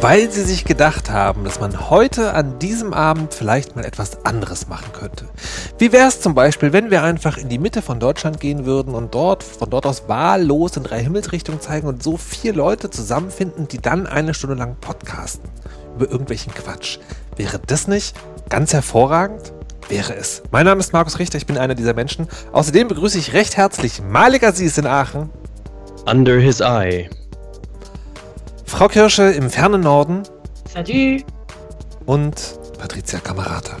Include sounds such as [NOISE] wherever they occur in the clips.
Weil sie sich gedacht haben, dass man heute an diesem Abend vielleicht mal etwas anderes machen könnte. Wie wäre es zum Beispiel, wenn wir einfach in die Mitte von Deutschland gehen würden und dort von dort aus wahllos in drei Himmelsrichtungen zeigen und so vier Leute zusammenfinden, die dann eine Stunde lang podcasten über irgendwelchen Quatsch. Wäre das nicht ganz hervorragend? wäre es. Mein Name ist Markus Richter, ich bin einer dieser Menschen. Außerdem begrüße ich recht herzlich Malik Aziz in Aachen. Under his eye. Frau Kirsche im fernen Norden. Salut. Und Patricia Camerata.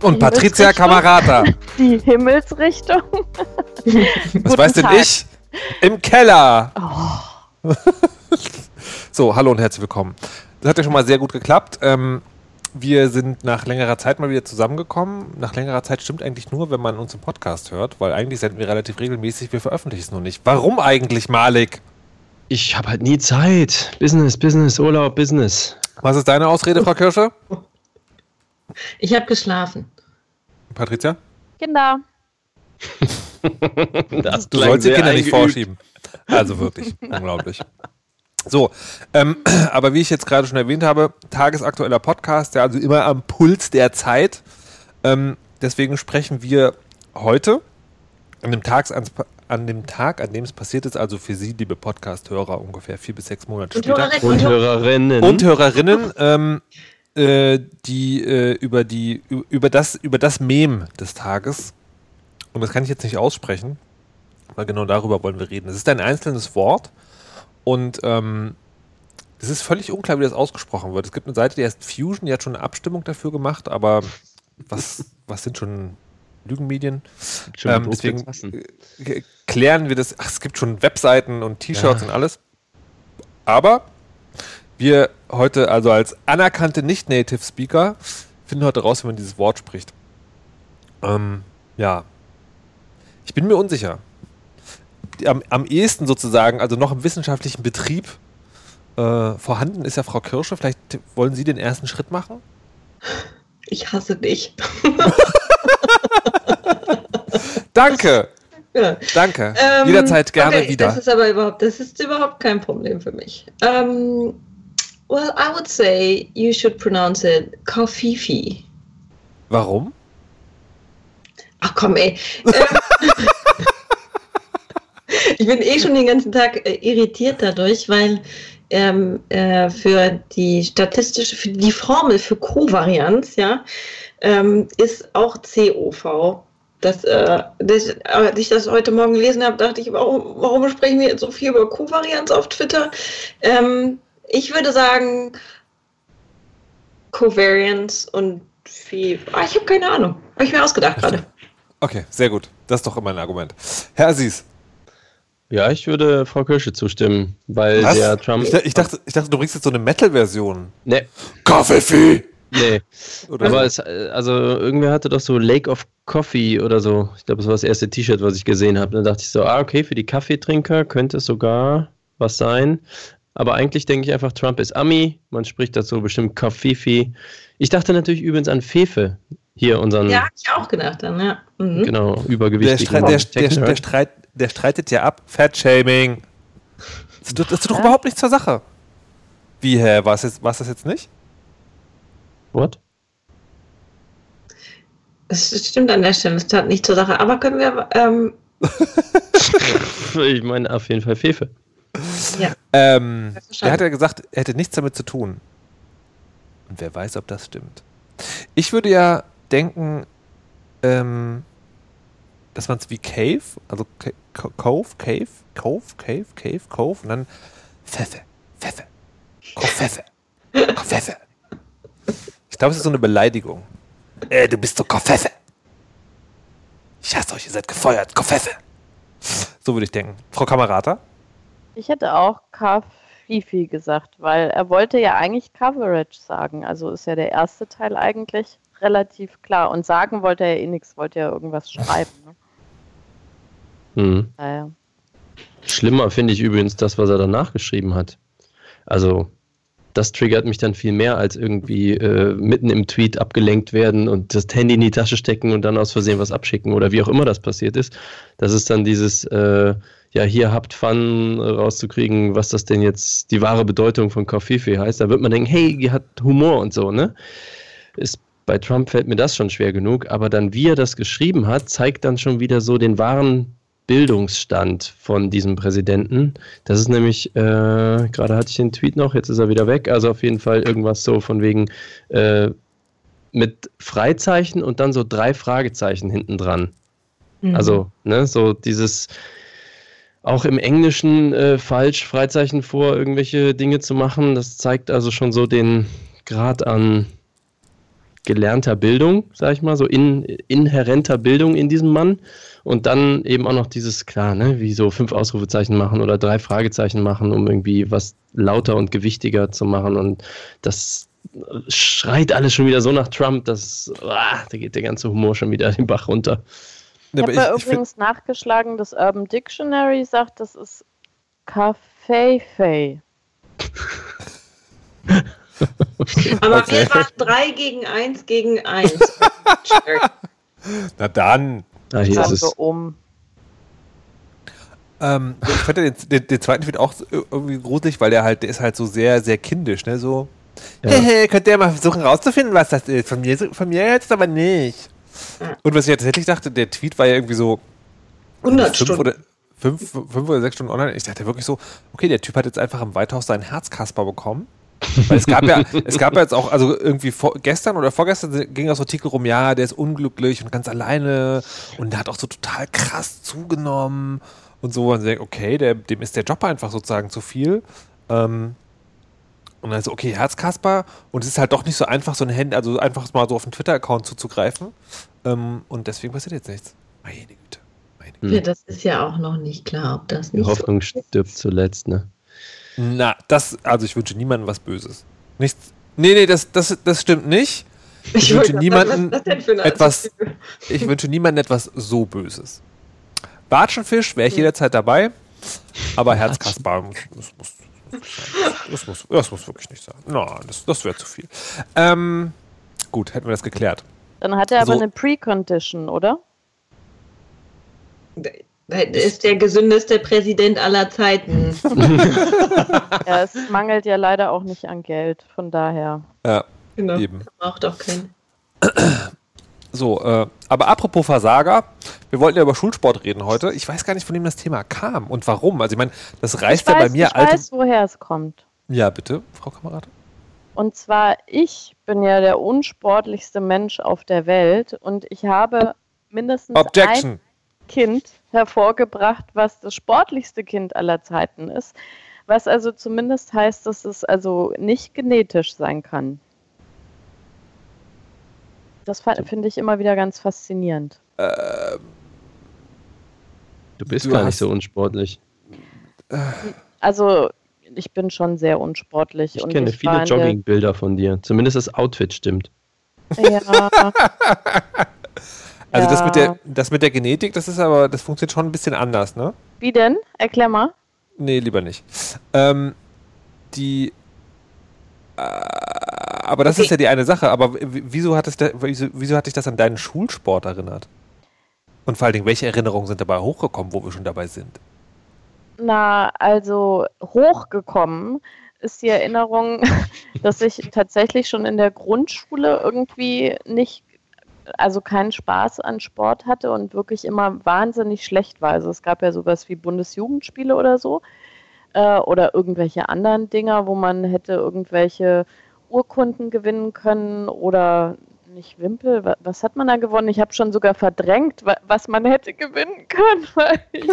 Und Patricia Camerata. [LAUGHS] Die Himmelsrichtung. Was weiß denn ich? Im Keller. Oh. [LAUGHS] so, hallo und herzlich willkommen. Das hat ja schon mal sehr gut geklappt. Ähm, wir sind nach längerer Zeit mal wieder zusammengekommen. Nach längerer Zeit stimmt eigentlich nur, wenn man uns im Podcast hört, weil eigentlich senden wir relativ regelmäßig, wir veröffentlichen es nur nicht. Warum eigentlich, Malik? Ich habe halt nie Zeit. Business, Business, Urlaub, Business. Was ist deine Ausrede, Frau Kirsche? Ich habe geschlafen. Patricia? Kinder. [LAUGHS] du sollst die Kinder nicht vorschieben. Also wirklich, [LAUGHS] unglaublich. So, ähm, [CLEARS THROAT] aber wie ich jetzt gerade schon erwähnt habe, tagesaktueller Podcast, der also immer am Puls der Zeit. Ähm, deswegen sprechen wir heute an dem, Tags, an dem Tag, an dem es passiert ist, also für Sie, liebe Podcast-Hörer, ungefähr vier bis sechs Monate und später. Und Hörerinnen. Und Hörerinnen, ähm, äh, die äh, über die über das über das Mem des Tages und das kann ich jetzt nicht aussprechen, weil genau darüber wollen wir reden. Es ist ein einzelnes Wort und ähm, es ist völlig unklar, wie das ausgesprochen wird. Es gibt eine Seite, die heißt Fusion, die hat schon eine Abstimmung dafür gemacht, aber was, was sind schon Lügenmedien? Ähm, deswegen äh, klären wir das. Ach, es gibt schon Webseiten und T-Shirts ja. und alles. Aber wir heute, also als anerkannte Nicht-Native Speaker, finden heute raus, wie man dieses Wort spricht. Ähm, ja. Ich bin mir unsicher am, am ehesten sozusagen, also noch im wissenschaftlichen Betrieb äh, vorhanden ist ja Frau Kirsche. Vielleicht wollen Sie den ersten Schritt machen? Ich hasse dich. [LAUGHS] [LAUGHS] Danke. Ja. Danke. Ähm, Jederzeit gerne okay, wieder. Das ist aber überhaupt, das ist überhaupt kein Problem für mich. Um, ähm, well, I would say you should pronounce it Kofifi. Warum? Ach komm, ey. Ähm, [LAUGHS] ich bin eh schon den ganzen Tag äh, irritiert dadurch, weil ähm, äh, für die statistische, für die Formel für Kovarianz, ja, ähm, ist auch COV. Das, äh, das, als ich das heute Morgen gelesen habe, dachte ich, warum, warum sprechen wir jetzt so viel über Kovarianz auf Twitter? Ähm, ich würde sagen Covariance und wie. Ah, ich habe keine Ahnung. Habe ich mir ausgedacht gerade. Okay, sehr gut. Das ist doch immer ein Argument. Herr Aziz, ja, ich würde Frau Kirsche zustimmen, weil Was? der Trump. Ich, ich, dachte, ich dachte, du bringst jetzt so eine Metal-Version. Nee. Kaffee! Nee. [LAUGHS] Oder Aber es, also irgendwer hatte doch so Lake of Coffee oder so. Ich glaube, das war das erste T-Shirt, was ich gesehen habe. Dann dachte ich so, ah, okay, für die Kaffeetrinker könnte es sogar was sein. Aber eigentlich denke ich einfach, Trump ist Ami. Man spricht dazu bestimmt Kaffeefi. Ich dachte natürlich übrigens an Fefe. Hier unseren. Ja, hab ich auch gedacht dann, ja. Mhm. Genau, übergewichtig. Der, Streit, der, der, der, Streit, der streitet ja ab. Fat-Shaming. Das, das tut doch überhaupt nichts zur Sache. Wie, hä? War es das jetzt nicht? What? Das stimmt an der Stelle, das tat nicht zur Sache. Aber können wir. Ähm [LAUGHS] ich meine, auf jeden Fall Fefe. Ja. Ähm, er hat ja gesagt, er hätte nichts damit zu tun. Und wer weiß, ob das stimmt. Ich würde ja denken, ähm, dass man es wie Cave, also Cove, Cave, Cove, Cave, Cave, Cove und dann Pfeffe, Pfeffe, Pfeffe, Pfeffe. Ich glaube, es ist so eine Beleidigung. Äh, du bist so Koffeffe. Ich hasse euch, ihr seid gefeuert. Koffeffe. So würde ich denken. Frau Kamerata? Ich hätte auch Kafifi gesagt, weil er wollte ja eigentlich Coverage sagen. Also ist ja der erste Teil eigentlich relativ klar. Und sagen wollte er eh nichts, wollte er irgendwas schreiben. Ne? Mhm. Naja. Schlimmer finde ich übrigens das, was er danach geschrieben hat. Also, das triggert mich dann viel mehr, als irgendwie äh, mitten im Tweet abgelenkt werden und das Handy in die Tasche stecken und dann aus Versehen was abschicken oder wie auch immer das passiert ist. Das ist dann dieses, äh, ja, hier habt Fun rauszukriegen, was das denn jetzt die wahre Bedeutung von Kofifi heißt. Da wird man denken, hey, die hat Humor und so, ne? Ist bei Trump fällt mir das schon schwer genug, aber dann, wie er das geschrieben hat, zeigt dann schon wieder so den wahren Bildungsstand von diesem Präsidenten. Das ist nämlich, äh, gerade hatte ich den Tweet noch, jetzt ist er wieder weg, also auf jeden Fall irgendwas so von wegen äh, mit Freizeichen und dann so drei Fragezeichen hinten dran. Mhm. Also, ne, so dieses auch im Englischen äh, falsch Freizeichen vor, irgendwelche Dinge zu machen. Das zeigt also schon so den Grad an gelernter Bildung, sag ich mal, so in, inhärenter Bildung in diesem Mann. Und dann eben auch noch dieses, klar, ne, wie so fünf Ausrufezeichen machen oder drei Fragezeichen machen, um irgendwie was lauter und gewichtiger zu machen. Und das schreit alles schon wieder so nach Trump, dass ah, da geht der ganze Humor schon wieder [LAUGHS] den Bach runter. Ich habe find, übrigens nachgeschlagen, das Urban Dictionary sagt, das ist Kaffee-Fay. [LAUGHS] Aber Okay. wir waren drei gegen eins gegen eins. [LAUGHS] na dann. Ah, hier ist es. um. Ähm, ich fand den, den, den zweiten Tweet auch so irgendwie gruselig, weil der halt, der ist halt so sehr, sehr kindisch, ne? So, Ja. hey, könnt ihr mal versuchen rauszufinden, was das ist? Von mir, von mir jetzt aber nicht. Und was ich tatsächlich dachte, der Tweet war ja irgendwie so 100 fünf Stunden. oder, fünf, fünf oder sechs Stunden online. Ich dachte wirklich so, okay, der Typ hat jetzt einfach im Weithaus seinen Herzkasper bekommen. Weil es gab ja, es gab ja jetzt auch, also irgendwie vor, gestern oder vorgestern ging das Artikel rum, ja, der ist unglücklich und ganz alleine und der hat auch so total krass zugenommen und so. Und man denkt, okay, der, dem ist der Job einfach sozusagen zu viel. Ähm, und dann so, okay, Herzkasper und es ist halt doch nicht so einfach, so ein Handy, also einfach mal so auf den Twitter-Account zuzugreifen. Ähm, und deswegen passiert jetzt nichts. Meine Güte. Meine Güte. Ja, das ist ja auch noch nicht klar, ob das Die nicht so Hoffnung stirbt zuletzt, ne? Na, das, also ich wünsche niemandem was Böses. Nichts. Nee, nee, das, das, das stimmt nicht. Ich wünsche das denn für eine etwas-? Ich wünsche niemandem etwas so Böses. Watschenfisch wäre ich jederzeit dabei, aber Herzkasper muss, muss, muss, das, muss, das muss wirklich nicht sein. Na, das, das wäre zu viel. Ähm, gut, hätten wir das geklärt. Dann hat er aber So. eine Precondition, oder? Er ist der gesündeste Präsident aller Zeiten. [LAUGHS] [LAUGHS] Ja, es mangelt ja leider auch nicht an Geld, von daher. Ja, Genau. eben. Braucht doch keinen. [CLEARS THROAT] So, äh, aber apropos Versager, wir wollten ja über Schulsport reden heute. Ich weiß gar nicht, von wem das Thema kam und warum. Also ich meine, das reißt ja bei mir ich alte. weiß, woher es kommt. Ja, bitte, Frau Kamerad. Und zwar, ich bin ja der unsportlichste Mensch auf der Welt und ich habe mindestens ein Objection. Kind hervorgebracht, was das sportlichste Kind aller Zeiten ist. Was also zumindest heißt, dass es also nicht genetisch sein kann. Das finde ich immer wieder ganz faszinierend. Du bist Du gar nicht so unsportlich. Also, ich bin schon sehr unsportlich. Ich und kenne ich viele Joggingbilder von dir. Zumindest das Outfit stimmt. Ja, [LAUGHS] Also das, mit Ja. der, das mit der Genetik, das ist aber, das funktioniert schon ein bisschen anders, ne? wie denn? Erklär mal. Nee, lieber nicht. Ähm, die. Äh, aber das Okay. ist ja die eine Sache. Aber wieso hat, es da, wieso, wieso hat dich das an deinen Schulsport erinnert? Und vor allen Dingen, welche Erinnerungen sind dabei hochgekommen, wo wir schon dabei sind? Na, also hochgekommen ist die Erinnerung, [LAUGHS] dass ich tatsächlich schon in der Grundschule irgendwie nicht, also keinen Spaß an Sport hatte und wirklich immer wahnsinnig schlecht war. Also es gab ja sowas wie Bundesjugendspiele oder so äh, oder irgendwelche anderen Dinger, wo man hätte irgendwelche Urkunden gewinnen können oder nicht Wimpel, wa- was hat man da gewonnen? Ich habe schon sogar verdrängt, wa- was man hätte gewinnen können, [LAUGHS] weil ich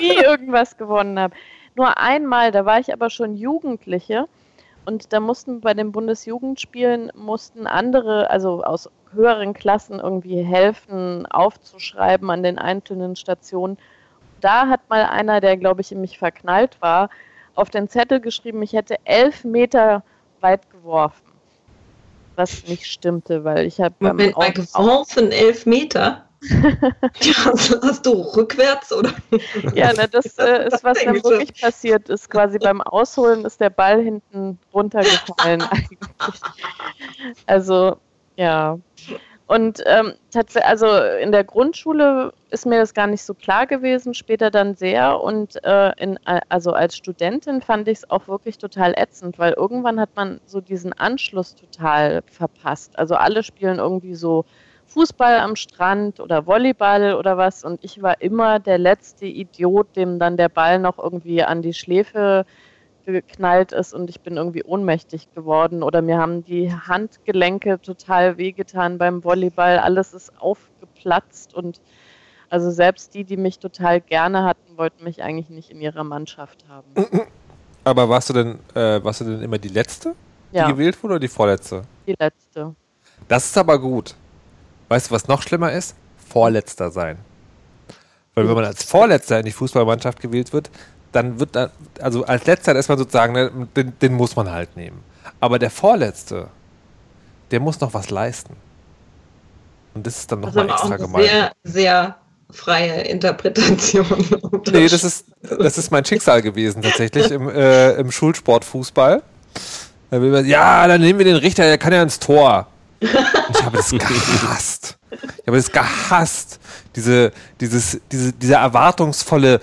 nie irgendwas gewonnen habe. Nur einmal, da war ich aber schon Jugendliche und da mussten bei den Bundesjugendspielen mussten andere, also aus höheren Klassen irgendwie helfen, aufzuschreiben an den einzelnen Stationen. Da hat mal einer, der glaube ich in mich verknallt war, auf den Zettel geschrieben, ich hätte elf Meter weit geworfen. was nicht stimmte, weil ich habe Moment mal geworfen Elfmeter. Ja, [LAUGHS] hast du rückwärts oder? Ja, ne, [LAUGHS] das äh, ist, was dann wirklich passiert ist. Quasi beim Ausholen ist der Ball hinten runtergefallen eigentlich. [LAUGHS] Also, ja. Und ähm, tatsächlich, also in der Grundschule ist mir das gar nicht so klar gewesen, später dann sehr. Und äh, in, also als Studentin fand ich es auch wirklich total ätzend, weil irgendwann hat man so diesen Anschluss total verpasst. Also alle spielen irgendwie so Fußball am Strand oder Volleyball oder was. Und ich war immer der letzte Idiot, dem dann der Ball noch irgendwie an die Schläfe geknallt ist und ich bin irgendwie ohnmächtig geworden oder mir haben die Handgelenke total wehgetan beim Volleyball. Alles ist aufgeplatzt und also selbst die, die mich total gerne hatten, wollten mich eigentlich nicht in ihrer Mannschaft haben. [CLEARS THROAT] Aber warst du denn, äh, warst du denn immer die letzte, die ja. gewählt wurde oder die vorletzte? Die letzte. Das ist aber gut. Weißt du, was noch schlimmer ist? Vorletzter sein. Weil wenn man als Vorletzter in die Fußballmannschaft gewählt wird, dann wird da, also als letzter ist man sozusagen, ne, den, den, muss man halt nehmen. Aber der Vorletzte, der muss noch was leisten. Und das ist dann nochmal extra gemein. Sehr, sehr freie Interpretation. [LAUGHS] nee, das ist, das ist mein Schicksal gewesen tatsächlich im, äh, im Schulsportfußball. Ja, dann nehmen wir den Richter, der kann ja ins Tor. Ich habe das gehasst. Ich habe das gehasst. Diese, dieses, diese, dieser erwartungsvolle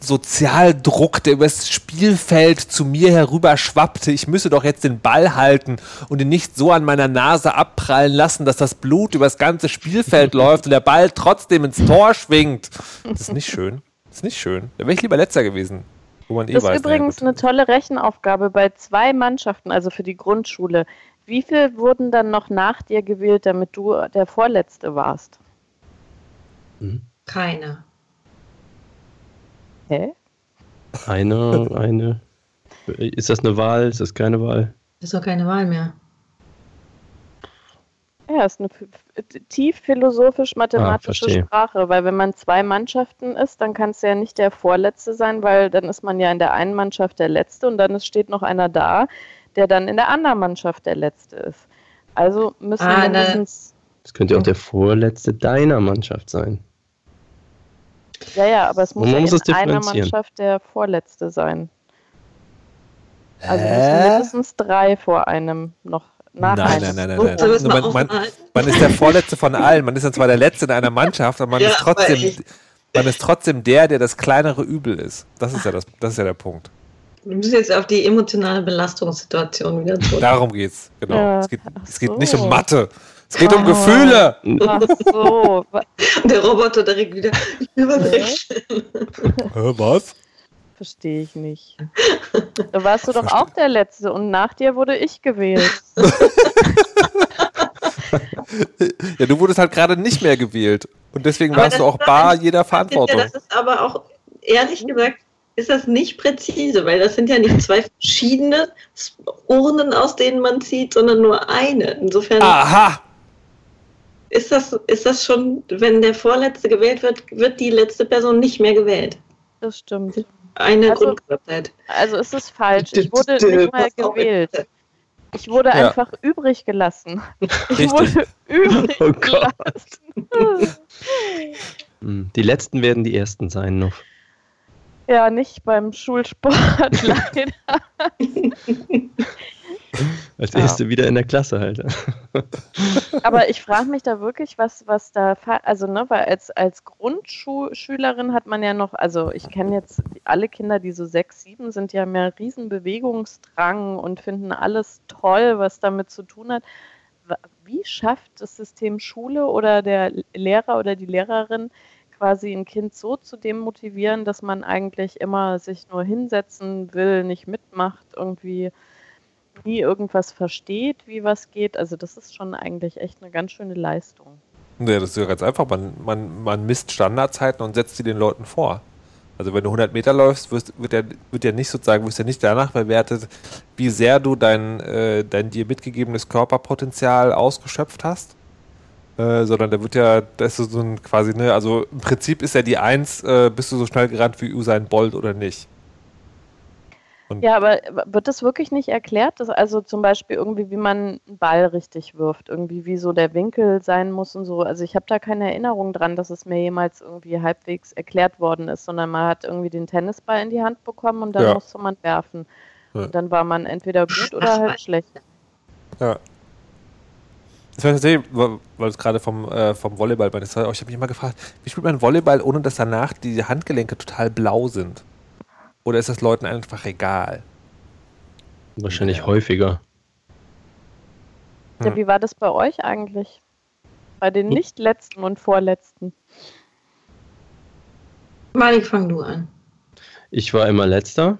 Sozialdruck, der übers Spielfeld zu mir herüber schwappte. Ich müsse doch jetzt den Ball halten und ihn nicht so an meiner Nase abprallen lassen, dass das Blut übers ganze Spielfeld läuft und der Ball trotzdem ins Tor schwingt. Das ist nicht schön. Das ist nicht schön. Da wäre ich lieber letzter gewesen. Wo man eh das ist weiß, übrigens eine tolle Rechenaufgabe bei zwei Mannschaften, also für die Grundschule. Wie viel wurden dann noch nach dir gewählt, damit du der Vorletzte warst? Keine. Hä? Eine, [LAUGHS] eine. Ist das eine Wahl? Ist das keine Wahl? Das ist doch keine Wahl mehr. Ja, ist eine tief philosophisch-mathematische ah, Sprache, weil wenn man zwei Mannschaften ist, dann kann es ja nicht der Vorletzte sein, weil dann ist man ja in der einen Mannschaft der Letzte und dann steht noch einer da, der dann in der anderen Mannschaft der Letzte ist. Also müssen ah, wir mindestens. Das könnte auch der Vorletzte deiner Mannschaft sein. Ja, ja, aber es muss, ja muss in einer Mannschaft der Vorletzte sein. Also müssen mindestens drei vor einem noch nach nein, nein, nein, nein, nein. nein. Man, man, man, ist der Vorletzte von allen. Man ist dann zwar der Letzte in einer Mannschaft, aber man ja, ist trotzdem, man ist trotzdem der, der das kleinere Übel ist. Das ist ja das, das ist ja der Punkt. Wir müssen jetzt auf die emotionale Belastungssituation wieder zurück. Darum geht's, genau. Ja, es, geht, es geht nicht um Mathe. Es geht oh. um Gefühle. Ach so. Der Roboter direkt wieder. Ich will was wechseln. Was? Verstehe ich nicht. Da warst du doch auch der Letzte und nach dir wurde ich gewählt. [LAUGHS] ja, du wurdest halt gerade nicht mehr gewählt. Und deswegen aber warst du auch bar jeder Verantwortung. Ja, das ist aber auch, ehrlich gesagt, ist das nicht präzise, weil das sind ja nicht zwei verschiedene Urnen, aus denen man zieht, sondern nur eine. Insofern. Aha! ist das, ist das schon, wenn der Vorletzte gewählt wird, wird die letzte Person nicht mehr gewählt. Das stimmt. Eine also, Grundknappheit. Also ist es falsch. Ich wurde nicht mal gewählt. Ich wurde ja. einfach übrig gelassen. Ich Richtig. wurde übrig oh gelassen. Hm, die letzten werden die ersten sein noch. Ja, nicht beim Schulsport [LAUGHS] leider. Als erste ja. wieder in der Klasse halt. [LAUGHS] Aber ich frage mich da wirklich, was, was da, also ne, weil als, als Grundschülerin hat man ja noch, also ich kenne jetzt alle Kinder, die so sechs, sieben sind, die haben ja riesen Bewegungsdrang und finden alles toll, was damit zu tun hat. Wie schafft das System Schule oder der Lehrer oder die Lehrerin quasi ein Kind so zu demotivieren, dass man eigentlich immer sich nur hinsetzen will, nicht mitmacht, irgendwie nie irgendwas versteht, wie was geht. Also das ist schon eigentlich echt eine ganz schöne Leistung. Ja, das ist ja ganz einfach. Man, man, man misst Standardzeiten und setzt sie den Leuten vor. Also wenn du 100 Meter läufst, wirst, wird, ja, wird ja nicht sozusagen, wirst ja nicht danach bewertet, wie sehr du dein, äh, dein dir mitgegebenes Körperpotenzial ausgeschöpft hast, äh, sondern da wird ja, das ist so ein quasi, ne, also im Prinzip ist ja die Eins, äh, bist du so schnell gerannt wie Usain Bolt oder nicht. Und Ja, aber wird das wirklich nicht erklärt? Dass also zum Beispiel irgendwie, wie man einen Ball richtig wirft, irgendwie wie so der Winkel sein muss und so. Also ich habe da keine Erinnerung dran, dass es mir jemals irgendwie halbwegs erklärt worden ist, sondern man hat irgendwie den Tennisball in die Hand bekommen und dann Ja. musste man werfen. Ja. Und dann war man entweder gut oder halt schlecht. Ja. Das war tatsächlich, weil es gerade vom, äh, vom Volleyball bei Ich habe mich immer gefragt, wie spielt man Volleyball, ohne dass danach die Handgelenke total blau sind? Oder ist das Leuten einfach egal? Wahrscheinlich häufiger. Ja, Hm. wie war das bei euch eigentlich? Bei den nicht letzten und vorletzten. Malik, fang du an. Ich war immer letzter.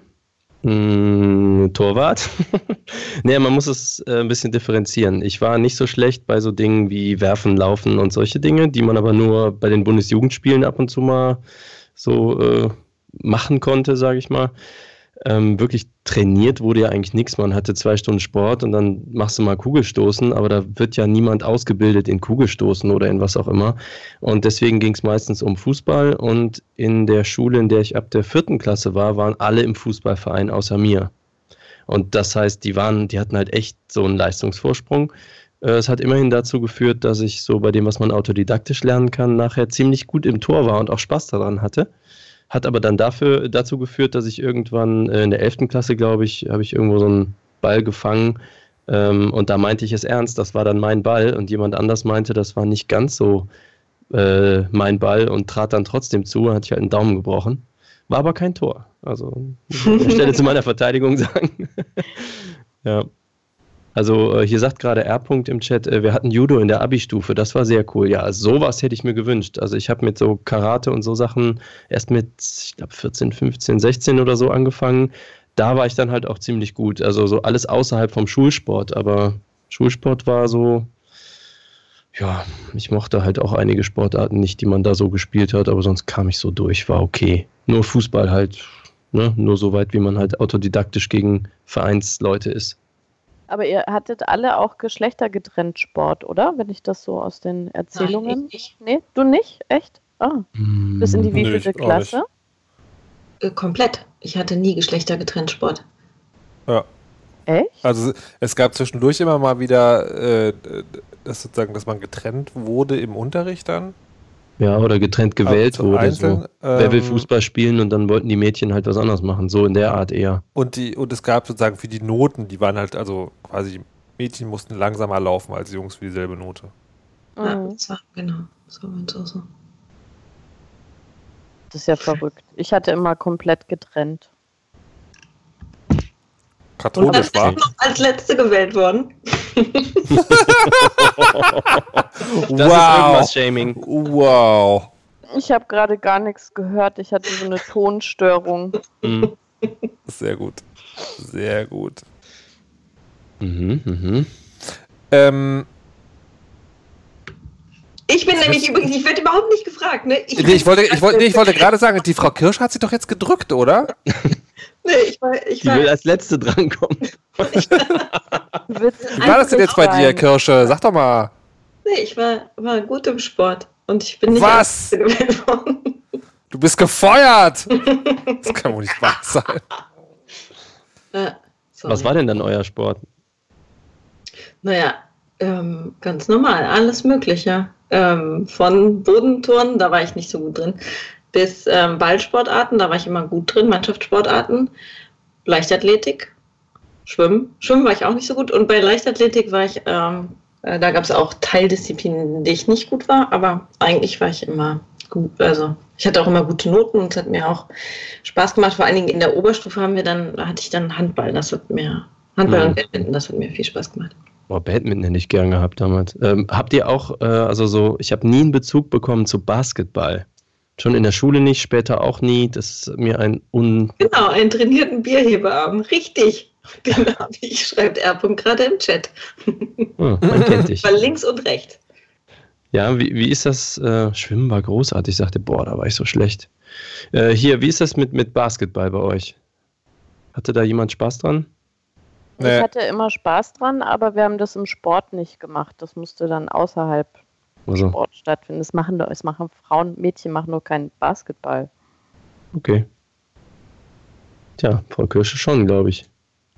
Mm, Torwart. [LAUGHS] nee, man muss es äh, ein bisschen differenzieren. Ich war nicht so schlecht bei so Dingen wie Werfen, Laufen und solche Dinge, die man aber nur bei den Bundesjugendspielen ab und zu mal so äh, machen konnte, sage ich mal. Ähm, wirklich trainiert wurde ja eigentlich nichts. Man hatte zwei Stunden Sport und dann machst du mal Kugelstoßen, aber da wird ja niemand ausgebildet in Kugelstoßen oder in was auch immer. Und deswegen ging es meistens um Fußball und in der Schule, in der ich ab der vierten Klasse war, waren alle im Fußballverein außer mir. Und das heißt, die waren, die hatten halt echt so einen Leistungsvorsprung. Äh, Es hat immerhin dazu geführt, dass ich so bei dem, was man autodidaktisch lernen kann, nachher ziemlich gut im Tor war und auch Spaß daran hatte. Hat aber dann dafür, dazu geführt, dass ich irgendwann äh, in der 11. Klasse, glaube ich, habe ich irgendwo so einen Ball gefangen. Ähm, und da meinte ich es ernst, das war dann mein Ball. Und jemand anders meinte, das war nicht ganz so äh, mein Ball und trat dann trotzdem zu, hatte ich halt einen Daumen gebrochen. War aber kein Tor. Also, ich Stelle zu meiner [LAUGHS] Verteidigung sagen. [LAUGHS] ja. Also, äh, hier sagt gerade R. im Chat, äh, wir hatten Judo in der Abi-Stufe, das war sehr cool. Ja, sowas hätte ich mir gewünscht. Also, ich habe mit so Karate und so Sachen erst mit, ich glaube, 14, 15, 16 oder so angefangen. Da war ich dann halt auch ziemlich gut. Also, so alles außerhalb vom Schulsport, aber Schulsport war so, ja, ich mochte halt auch einige Sportarten nicht, die man da so gespielt hat, aber sonst kam ich so durch, war okay. Nur Fußball halt, ne? nur so weit, wie man halt autodidaktisch gegen Vereinsleute ist. Aber ihr hattet alle auch geschlechtergetrennt Sport, oder? Wenn ich das so aus den Erzählungen. Nein, ich nicht. Nee, du nicht? Echt? Ah. Bis in die wievielte Klasse? Äh, komplett. Ich hatte nie geschlechtergetrennt Sport. Ja. Echt? Also es gab zwischendurch immer mal wieder, äh, das sozusagen, dass man getrennt wurde im Unterricht dann. Ja, oder getrennt gewählt Also wurde. einzeln, So. Wer will ähm, Fußball spielen und dann wollten die Mädchen halt was anderes machen. So in der Art eher. Und, die, und es gab sozusagen für die Noten, die waren halt, also quasi Mädchen mussten langsamer laufen als Jungs für dieselbe Note. Ja, das war, genau. So und so. so. Das ist ja verrückt. Ich hatte immer komplett getrennt. Katholisch war. ist noch als Letzte gewählt worden. [LAUGHS] Wow. Shaming. Wow. Ich habe gerade gar nichts gehört. Ich hatte so eine Tonstörung. Mhm. Sehr gut. Sehr gut. Mhm, mhm. Ähm, Ich bin nämlich übrigens, ich werde überhaupt nicht gefragt, ne? nee, ich wollte, ich wollte, nee, ich wollte gerade sagen, die Frau Kirsch hat sie doch jetzt gedrückt, oder? [LAUGHS] Nee, ich war, ich Die war, will als Letzte drankommen. [LAUGHS] Wie war das denn jetzt bei dir, Kirsche? Sag doch mal. nee, ich war, war gut im Sport. Und ich bin nicht Was? [LAUGHS] worden. Du bist gefeuert! Das kann wohl nicht wahr sein. Ja, [LAUGHS] sorry. Was war denn dann euer Sport? Naja, ähm, ganz normal, alles Mögliche. Ähm, von Bodenturnen, da war ich nicht so gut drin, bis ähm, Ballsportarten, da war ich immer gut drin, Mannschaftssportarten, Leichtathletik, Schwimmen. Schwimmen war ich auch nicht so gut. Und bei Leichtathletik war ich, ähm, äh, da gab es auch Teildisziplinen, in denen ich nicht gut war, aber eigentlich war ich immer gut. Also ich hatte auch immer gute Noten und es hat mir auch Spaß gemacht. Vor allen Dingen in der Oberstufe haben wir dann, da hatte ich dann Handball, das hat mir, Handball Mhm. und Badminton, das hat mir viel Spaß gemacht. Boah, Badminton hätte ich gern gehabt damals. Ähm, habt ihr auch, äh, also so, ich habe nie einen Bezug bekommen zu Basketball. Schon in der Schule nicht, später auch nie. Das ist mir ein un. Genau, einen trainierten Bierheberarm. Richtig. [LAUGHS] Genau, wie ich schreibt R. gerade im Chat. Ah, man kennt dich. [LAUGHS] Weil links und rechts. Ja, wie, wie ist das? Äh, Schwimmen war großartig. Ich sagte, boah, da war ich so schlecht. Äh, hier, wie ist das mit, mit Basketball bei euch? Hatte da jemand Spaß dran? Ich hatte immer Spaß dran, aber wir haben das im Sport nicht gemacht. Das musste dann außerhalb Also, Sport stattfinden. Das machen, das machen Frauen, Mädchen machen nur keinen Basketball. okay. Tja, Frau Kirsche schon, glaube ich.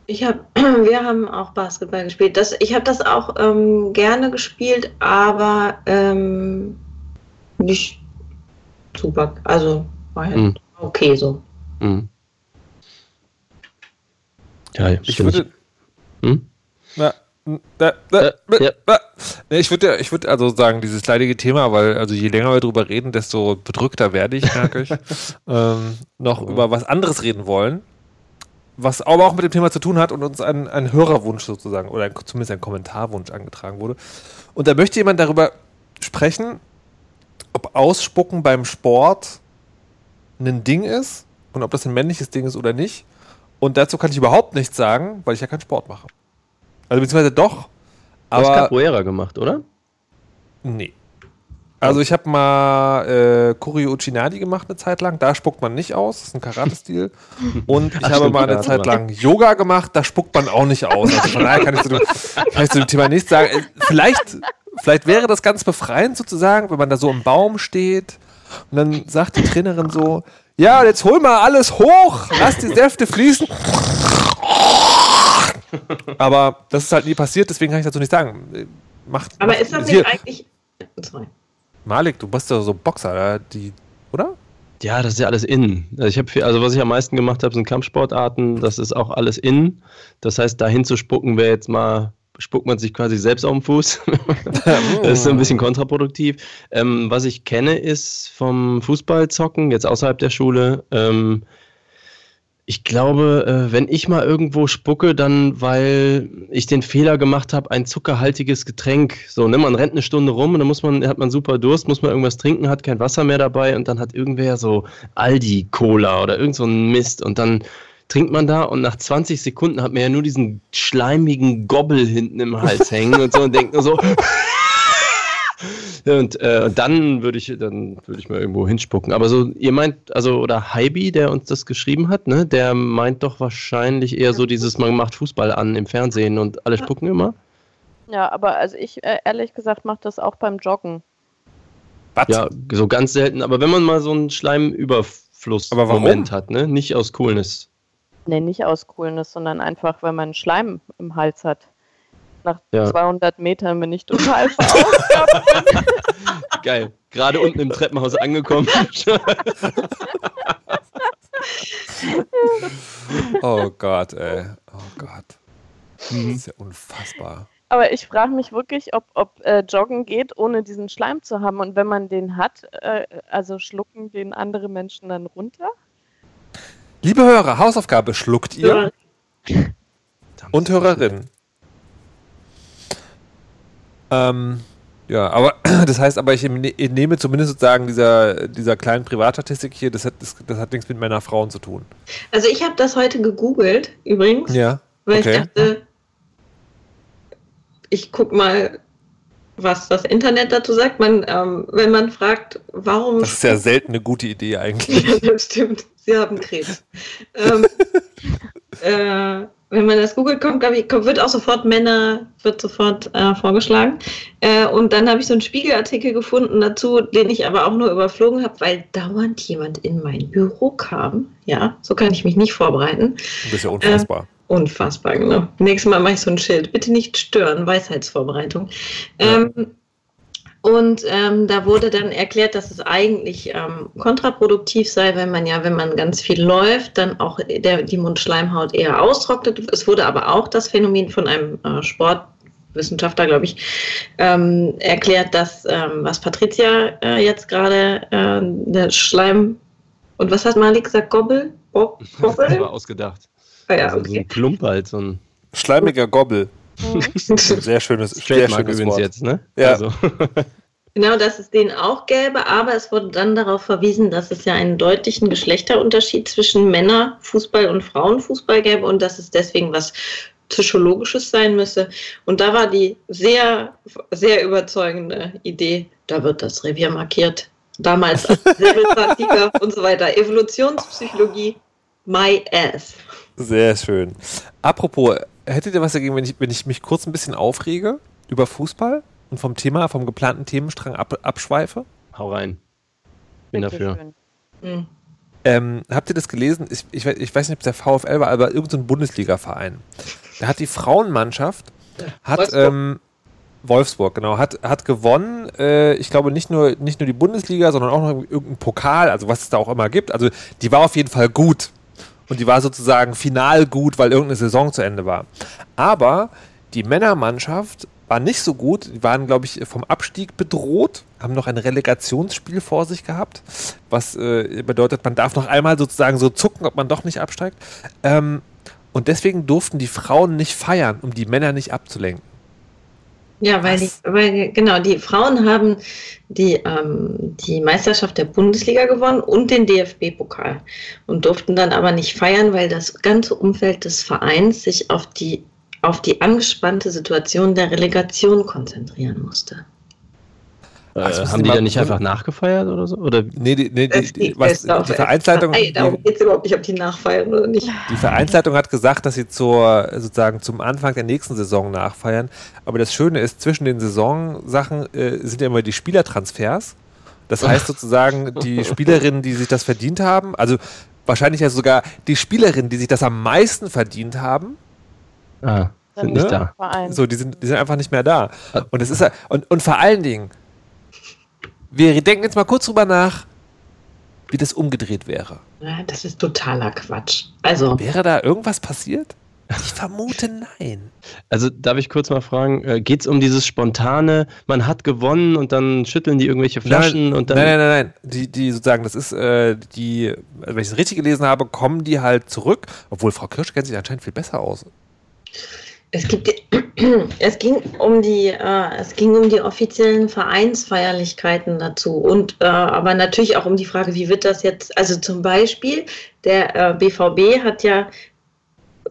Ich habe, [CLEARS THROAT] wir haben auch Basketball gespielt. Das, ich habe das auch ähm, gerne gespielt, aber ähm, nicht super. Also war halt Hm. okay so. Hm. Ja, Ich würde. Hm? Na, da, da, Äh, da. Ich würde, ich würde also sagen, dieses leidige Thema, weil also je länger wir drüber reden, desto bedrückter werde ich, merke ich, [LAUGHS] ähm, noch über was anderes reden wollen, was aber auch mit dem Thema zu tun hat und uns ein, ein Hörerwunsch sozusagen oder ein, zumindest ein Kommentarwunsch angetragen wurde. Und da möchte jemand darüber sprechen, ob Ausspucken beim Sport ein Ding ist und ob das ein männliches Ding ist oder nicht. Und dazu kann ich überhaupt nichts sagen, weil ich ja keinen Sport mache. Also beziehungsweise doch, Du hast aber Capoeira gemacht, oder? nee. Also ich habe mal äh, Choreo Uchinadi gemacht eine Zeit lang, da spuckt man nicht aus, das ist ein Karate-Stil. [LAUGHS] Und ich Ach, habe stimmt, mal eine Zeit lang Yoga gemacht, da spuckt man auch nicht aus. Also von daher kann ich zu dem, kann ich zu dem Thema nichts sagen. Äh, Vielleicht, vielleicht wäre das ganz befreiend sozusagen, wenn man da so im Baum steht und dann sagt die Trainerin so, ja, jetzt hol mal alles hoch, lass die Säfte fließen. [LAUGHS] Aber das ist halt nie passiert, deswegen kann ich dazu nicht sagen. Macht, Aber macht, ist das hier, nicht eigentlich. Sorry. Malik, du bist ja so Boxer, die, oder? Ja, das ist ja alles innen. Also, ich hab viel, also was ich am meisten gemacht habe, sind Kampfsportarten. Das ist auch alles innen. Das heißt, dahin zu spucken wäre jetzt mal, spuckt man sich quasi selbst auf den Fuß. [LAUGHS] das ist so ein bisschen kontraproduktiv. Ähm, was ich kenne, ist vom Fußballzocken, jetzt außerhalb der Schule. Ähm, ich glaube, äh, wenn ich mal irgendwo spucke, dann weil ich den Fehler gemacht habe, ein zuckerhaltiges Getränk. So, ne, man rennt eine Stunde rum und dann muss man, hat man super Durst, muss man irgendwas trinken, hat kein Wasser mehr dabei und dann hat irgendwer so Aldi Cola oder irgend so ein Mist und dann trinkt man da und nach 20 Sekunden hat man ja nur diesen schleimigen Gobbel hinten im Hals hängen und so und denkt nur so. [LAUGHS] Und, äh, und dann würde ich, dann würde ich mal irgendwo hinspucken. Aber so, ihr meint, also, oder Heibi, der uns das geschrieben hat, ne, der meint doch wahrscheinlich eher so dieses, man macht Fußball an im Fernsehen und alle spucken immer. Ja, aber also ich äh, ehrlich gesagt mache das auch beim Joggen. Was? Ja, so ganz selten. Aber wenn man mal so einen Aber warum? Schleimüberfluss-Moment hat, ne, nicht aus Coolness. Nee, nicht aus Coolness, sondern einfach, weil man Schleim im Hals hat. Nach Ja. 200 Metern bin ich total verausgabt. [LAUGHS] Geil. Gerade unten im Treppenhaus angekommen. [LAUGHS] Oh Gott, ey. Oh Gott. Das ist ja unfassbar. Aber ich frage mich wirklich, ob, ob äh, Joggen geht, ohne diesen Schleim zu haben. Und wenn man den hat, äh, also schlucken den andere Menschen dann runter? Liebe Hörer, Hausaufgabe schluckt ihr und Hörerinnen. Ähm, ja, aber [CLEARS THROAT] das heißt aber, ich ne- nehme zumindest sozusagen dieser, dieser kleinen Privatstatistik hier, das hat, das, das hat nichts mit Männer, Frauen zu tun. Also ich habe das heute gegoogelt, übrigens, Ja. weil okay. ich dachte, ich guck mal, was das Internet dazu sagt. Man, ähm, wenn man fragt, warum Das ist ja selten eine gute Idee eigentlich. [LAUGHS] Ja, das stimmt. Sie haben Krebs. ähm, [LAUGHS] äh, wenn man das googelt, kommt, glaube ich, kommt, wird auch sofort Männer, wird sofort äh, vorgeschlagen. Äh, und dann habe ich so einen Spiegelartikel gefunden dazu, den ich aber auch nur überflogen habe, weil dauernd jemand in mein Büro kam. Ja, so kann ich mich nicht vorbereiten. Das ist ja unfassbar. Unfassbar, genau. Nächstes Mal mache ich so ein Schild. Bitte nicht stören, Weisheitsvorbereitung. Ähm, und ähm, da wurde dann erklärt, dass es eigentlich ähm, kontraproduktiv sei, wenn man ja, wenn man ganz viel läuft, dann auch der, die Mundschleimhaut eher austrocknet. Es wurde aber auch das Phänomen von einem äh, Sportwissenschaftler, glaube ich, ähm, erklärt, dass, ähm, was Patricia äh, jetzt gerade, äh, der Schleim, und was hat Malik gesagt, Gobbel? Bob, Das [LAUGHS] war Gobbel? ausgedacht. Ah, ja, also so okay. ein Klump halt, so ein Schleimiger Gobbel. Sehr schönes, [LAUGHS] sehr Trademark schönes übrigens Wort. jetzt, ne? Ja. Also. [LAUGHS] Genau, dass es den auch gäbe, aber es wurde dann darauf verwiesen, dass es ja einen deutlichen Geschlechterunterschied zwischen Männerfußball und Frauenfußball gäbe und dass es deswegen was Psychologisches sein müsse. Und da war die sehr, sehr überzeugende Idee, da wird das Revier markiert. Damals als [LAUGHS] Säbelzahntiger und so weiter. Evolutionspsychologie, my ass. Sehr schön. Apropos, hättet ihr was dagegen, wenn ich, wenn ich mich kurz ein bisschen aufrege über Fußball und vom Thema, vom geplanten Themenstrang ab, abschweife? Hau rein. Bin Bitte dafür. Hm. Ähm, habt ihr das gelesen? Ich, ich, ich, weiß nicht, ob es der VfL war, aber irgendein so Bundesliga-Verein. Da hat die Frauenmannschaft, hat Wolfsburg, ähm, Wolfsburg genau, hat, hat gewonnen. Äh, ich glaube nicht nur, nicht nur die Bundesliga, sondern auch noch irgendeinen Pokal, also was es da auch immer gibt. Also die war auf jeden Fall gut. Und die war sozusagen final gut, weil irgendeine Saison zu Ende war. Aber die Männermannschaft war nicht so gut. Die waren, glaube ich, vom Abstieg bedroht, haben noch ein Relegationsspiel vor sich gehabt, was äh, bedeutet, man darf noch einmal sozusagen so zucken, ob man doch nicht absteigt. Ähm, und deswegen durften die Frauen nicht feiern, um die Männer nicht abzulenken. Ja, weil, die, weil genau, die Frauen haben die, ähm, die Meisterschaft der Bundesliga gewonnen und den DFB-Pokal und durften dann aber nicht feiern, weil das ganze Umfeld des Vereins sich auf die auf die angespannte Situation der Relegation konzentrieren musste. Äh, also haben die dann nicht einfach nachgefeiert oder so? Oder? Nee, die, nee, die, die, was, die Vereinsleitung. Ey, darum geht es überhaupt nicht, ob die nachfeiern oder nicht. Die Vereinsleitung hat gesagt, dass sie zur, sozusagen zum Anfang der nächsten Saison nachfeiern. Aber das Schöne ist, zwischen den Saisonsachen äh, sind ja immer die Spielertransfers. Das heißt sozusagen, die [LAUGHS] Spielerinnen, die sich das verdient haben, also wahrscheinlich ja sogar die Spielerinnen, die sich das am meisten verdient haben, Ah, sind nicht ne? da. So, die sind, die sind einfach nicht mehr da. Und es ist und, und vor allen Dingen, wir denken jetzt mal kurz drüber nach, wie das umgedreht wäre. Ja, das ist totaler Quatsch. Also. Wäre da irgendwas passiert? Ich vermute nein. Also darf ich kurz mal fragen, äh, geht es um dieses spontane, man hat gewonnen und dann schütteln die irgendwelche Flaschen nein, und dann. Nein, nein, nein, nein. Die, die sozusagen, das ist äh, die, wenn ich es richtig gelesen habe, kommen die halt zurück, obwohl Frau Kirsch kennt sich anscheinend viel besser aus. Es, gibt, [CLEARS THROAT] es, ging um die, äh, es ging um die offiziellen Vereinsfeierlichkeiten dazu und äh, aber natürlich auch um die Frage, wie wird das jetzt, also zum Beispiel der äh, BVB hat ja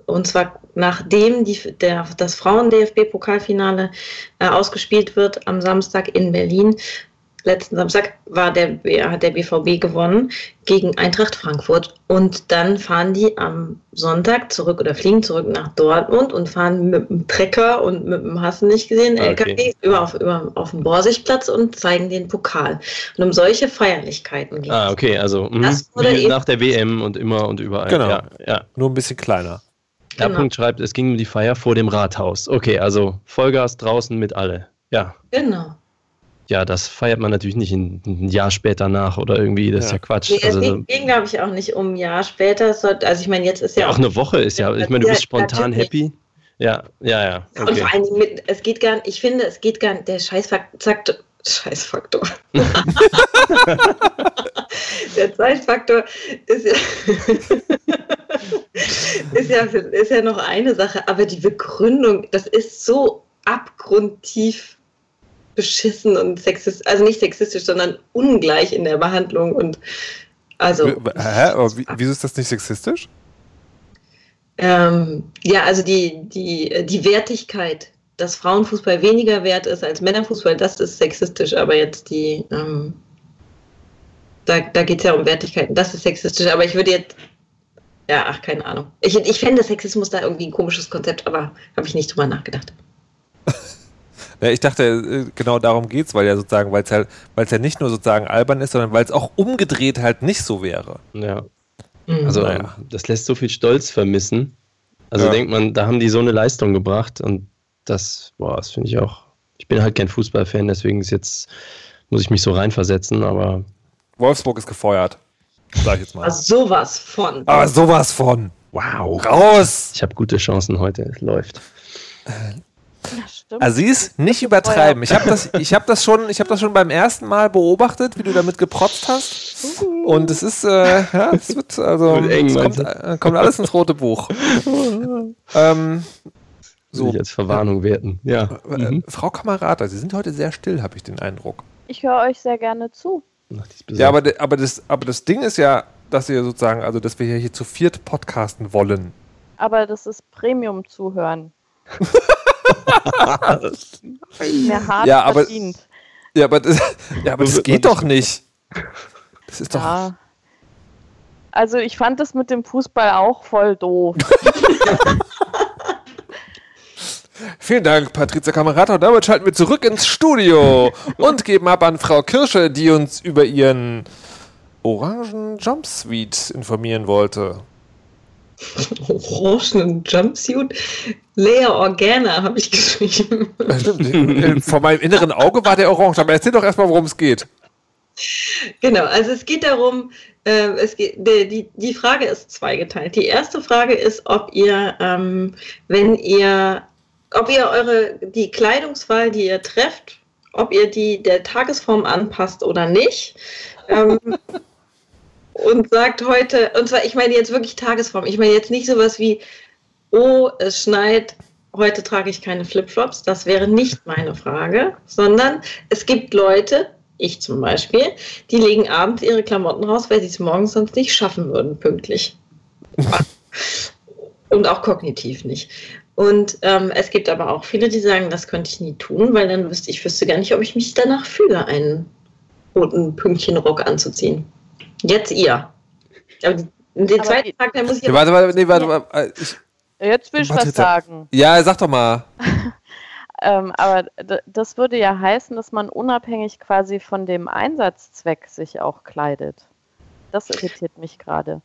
und zwar nachdem die, der, das Frauen-DFB-Pokalfinale äh, ausgespielt wird am Samstag in Berlin, letzten Samstag war der, hat der BVB gewonnen gegen Eintracht Frankfurt. Und dann fahren die am Sonntag zurück oder fliegen zurück nach Dortmund und fahren mit dem Trecker und mit dem Hast nicht gesehen, ah, okay. LKW über auf, über, auf dem Borsigplatz und zeigen den Pokal. Und um solche Feierlichkeiten geht es. Ah, okay, also mh, nach der WM und immer und überall. Genau. Ja, ja. Nur ein bisschen kleiner. Der genau. Punkt schreibt, es ging um die Feier vor dem Rathaus. Okay, also Vollgas draußen mit alle. Ja. Genau ja, das feiert man natürlich nicht ein, ein Jahr später nach oder irgendwie, das ja. ist ja Quatsch. Nee, also, ging, ging glaube ich, auch nicht um ein Jahr später. Also ich meine, jetzt ist ja, ja auch, auch eine Woche ist ja, ich meine, du bist spontan happy. Ja, ja, ja. Okay. Und vor allen Dingen, mit, es geht gar nicht, ich finde, es geht gar nicht, der Scheißfaktor, Scheißfaktor. [LAUGHS] der Zeitfaktor ist ja, [LAUGHS] ist, ja, ist ja noch eine Sache, aber die Begründung, das ist so abgrundtief beschissen und sexistisch, also nicht sexistisch, sondern ungleich in der Behandlung und also. Hä? Aber wieso ist das nicht sexistisch? Ähm, ja, also die, die, die Wertigkeit, dass Frauenfußball weniger wert ist als Männerfußball, das ist sexistisch, aber jetzt die, ähm, da, da geht es ja um Wertigkeiten, das ist sexistisch, aber ich würde jetzt, ja, ach, keine Ahnung. Ich, ich fände Sexismus da irgendwie ein komisches Konzept, aber habe ich nicht drüber nachgedacht. [LAUGHS] Ja, ich dachte, äh, genau darum geht es, weil ja sozusagen, weil es halt, weil es ja nicht nur sozusagen albern ist, sondern weil es auch umgedreht halt nicht so wäre. Ja. Mhm. Also naja. das lässt so viel Stolz vermissen. Also ja. denkt man, da haben die so eine Leistung gebracht und das, boah, das finde ich auch. Ich bin halt kein Fußballfan, deswegen ist jetzt, muss ich mich so reinversetzen, aber. Wolfsburg ist gefeuert. Sag ich jetzt mal. Also sowas von. Aber sowas von. Wow. Raus! Ich habe gute Chancen heute. Es läuft. Stimmt. Aziz, nicht übertreiben. Ich habe das, hab das, schon, hab das schon beim ersten Mal beobachtet, wie du damit geprotzt hast. Und es ist, äh, ja, es wird, also, eng, es kommt, äh, kommt, alles ins rote Buch. [LAUGHS] ähm, so. Ich als Verwarnung werten. Ja. Äh, mhm. Frau Kamerata, Sie sind heute sehr still, habe ich den Eindruck. Ich höre euch sehr gerne zu. Ja, aber, aber, das, aber das Ding ist ja, dass ihr sozusagen, also dass wir hier zu viert podcasten wollen. Aber das ist Premium-Zuhören. [LAUGHS] Mehr hart ja, aber, verdient. Ja, aber das, ja, aber das geht doch nicht. Das ist doch. Ja. Also ich fand das mit dem Fußball auch voll doof. [LAUGHS] Vielen Dank, Patrizia Kamerata. Und damit schalten wir zurück ins Studio und geben ab an Frau Kirsche, die uns über ihren orangen Jumpsuit informieren wollte. Orangenen Jumpsuit? Lea Organa habe ich geschrieben. Stimmt. Vor meinem inneren Auge war der orange, aber erzähl doch erstmal, worum es geht. Genau, also es geht darum, äh, es geht, die, die Frage ist zweigeteilt. Die erste Frage ist, ob ihr, ähm, wenn ihr, ob ihr eure, die Kleidungswahl, die ihr trefft, ob ihr die der Tagesform anpasst oder nicht. Ähm, [LAUGHS] und sagt heute, und zwar, ich meine jetzt wirklich Tagesform, ich meine jetzt nicht sowas wie, oh, es schneit, heute trage ich keine Flipflops, das wäre nicht meine Frage, sondern es gibt Leute, ich zum Beispiel, die legen abends ihre Klamotten raus, weil sie es morgens sonst nicht schaffen würden, pünktlich. [LAUGHS] Und auch kognitiv nicht. Und ähm, es gibt aber auch viele, die sagen, das könnte ich nie tun, weil dann wüsste ich wüsste gar nicht, ob ich mich danach fühle, einen roten Pünktchenrock anzuziehen. Jetzt ihr. Aber den zweiten Tag, der muss ich. Ja, warte, warte, nee, warte, warte. Ich, jetzt will ich was sagen. Ja, sag doch mal. [LAUGHS] ähm, aber das würde ja heißen, dass man unabhängig quasi von dem Einsatzzweck sich auch kleidet. Das irritiert mich gerade.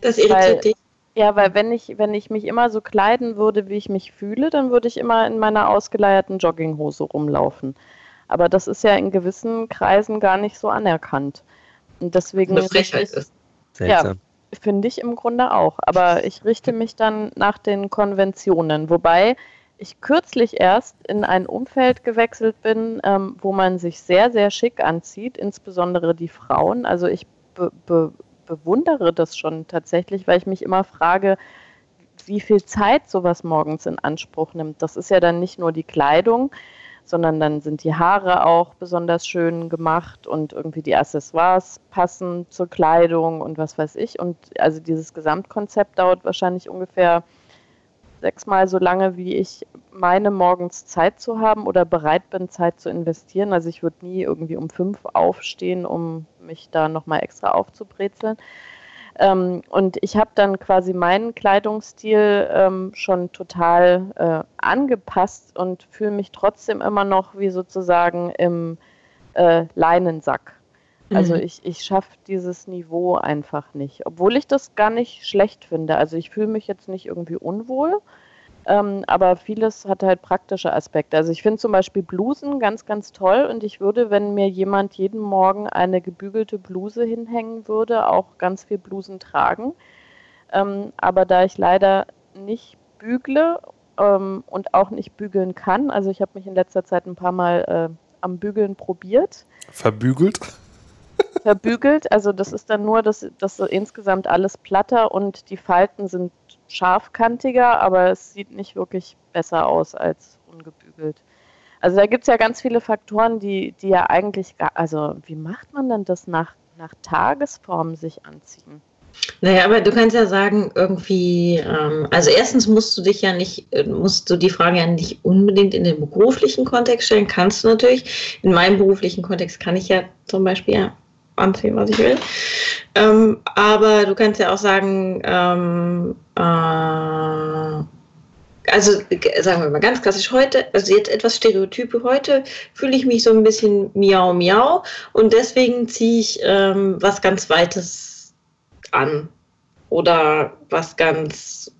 Das irritiert weil, dich? Ja, weil wenn ich, wenn ich mich immer so kleiden würde, wie ich mich fühle, dann würde ich immer in meiner ausgeleierten Jogginghose rumlaufen. Aber das ist ja in gewissen Kreisen gar nicht so anerkannt. Und deswegen. Eine Frechheit ist. Ja, finde ich im Grunde auch. Aber ich richte mich dann nach den Konventionen. Wobei ich kürzlich erst in ein Umfeld gewechselt bin, ähm, wo man sich sehr, sehr schick anzieht, insbesondere die Frauen. Also ich be be bewundere das schon tatsächlich, weil ich mich immer frage, wie viel Zeit sowas morgens in Anspruch nimmt. Das ist ja dann nicht nur die Kleidung, sondern dann sind die Haare auch besonders schön gemacht und irgendwie die Accessoires passen zur Kleidung und was weiß ich. Und also dieses Gesamtkonzept dauert wahrscheinlich ungefähr sechsmal so lange, wie ich meine, morgens Zeit zu haben oder bereit bin, Zeit zu investieren. Also ich würde nie irgendwie um fünf aufstehen, um mich da nochmal extra aufzubrezeln. Ähm, und ich habe dann quasi meinen Kleidungsstil ähm, schon total äh, angepasst und fühle mich trotzdem immer noch wie sozusagen im äh, Leinensack. Also mhm. ich, ich schaffe dieses Niveau einfach nicht, obwohl ich das gar nicht schlecht finde. Also ich fühle mich jetzt nicht irgendwie unwohl, ähm, aber vieles hat halt praktische Aspekte. Also ich finde zum Beispiel Blusen ganz, ganz toll und ich würde, wenn mir jemand jeden Morgen eine gebügelte Bluse hinhängen würde, auch ganz viel Blusen tragen. Ähm, aber da ich leider nicht bügle ähm, und auch nicht bügeln kann, also ich habe mich in letzter Zeit ein paar Mal äh, am Bügeln probiert. Verbügelt? Verbügelt, also das ist dann nur, dass, dass insgesamt alles platter und die Falten sind scharfkantiger, aber es sieht nicht wirklich besser aus als ungebügelt. Also da gibt es ja ganz viele Faktoren, die, die ja eigentlich, also wie macht man denn das nach, nach Tagesform sich anziehen? Naja, aber du kannst ja sagen, irgendwie, ähm, also erstens musst du dich ja nicht, äh, musst du die Frage ja nicht unbedingt in den beruflichen Kontext stellen, kannst du natürlich. In meinem beruflichen Kontext kann ich ja zum Beispiel ja anziehen, was ich will. Ähm, aber du kannst ja auch sagen, ähm, äh, also sagen wir mal ganz klassisch heute, also jetzt etwas Stereotype heute, fühle ich mich so ein bisschen miau miau und deswegen ziehe ich ähm, was ganz Weites an oder was ganz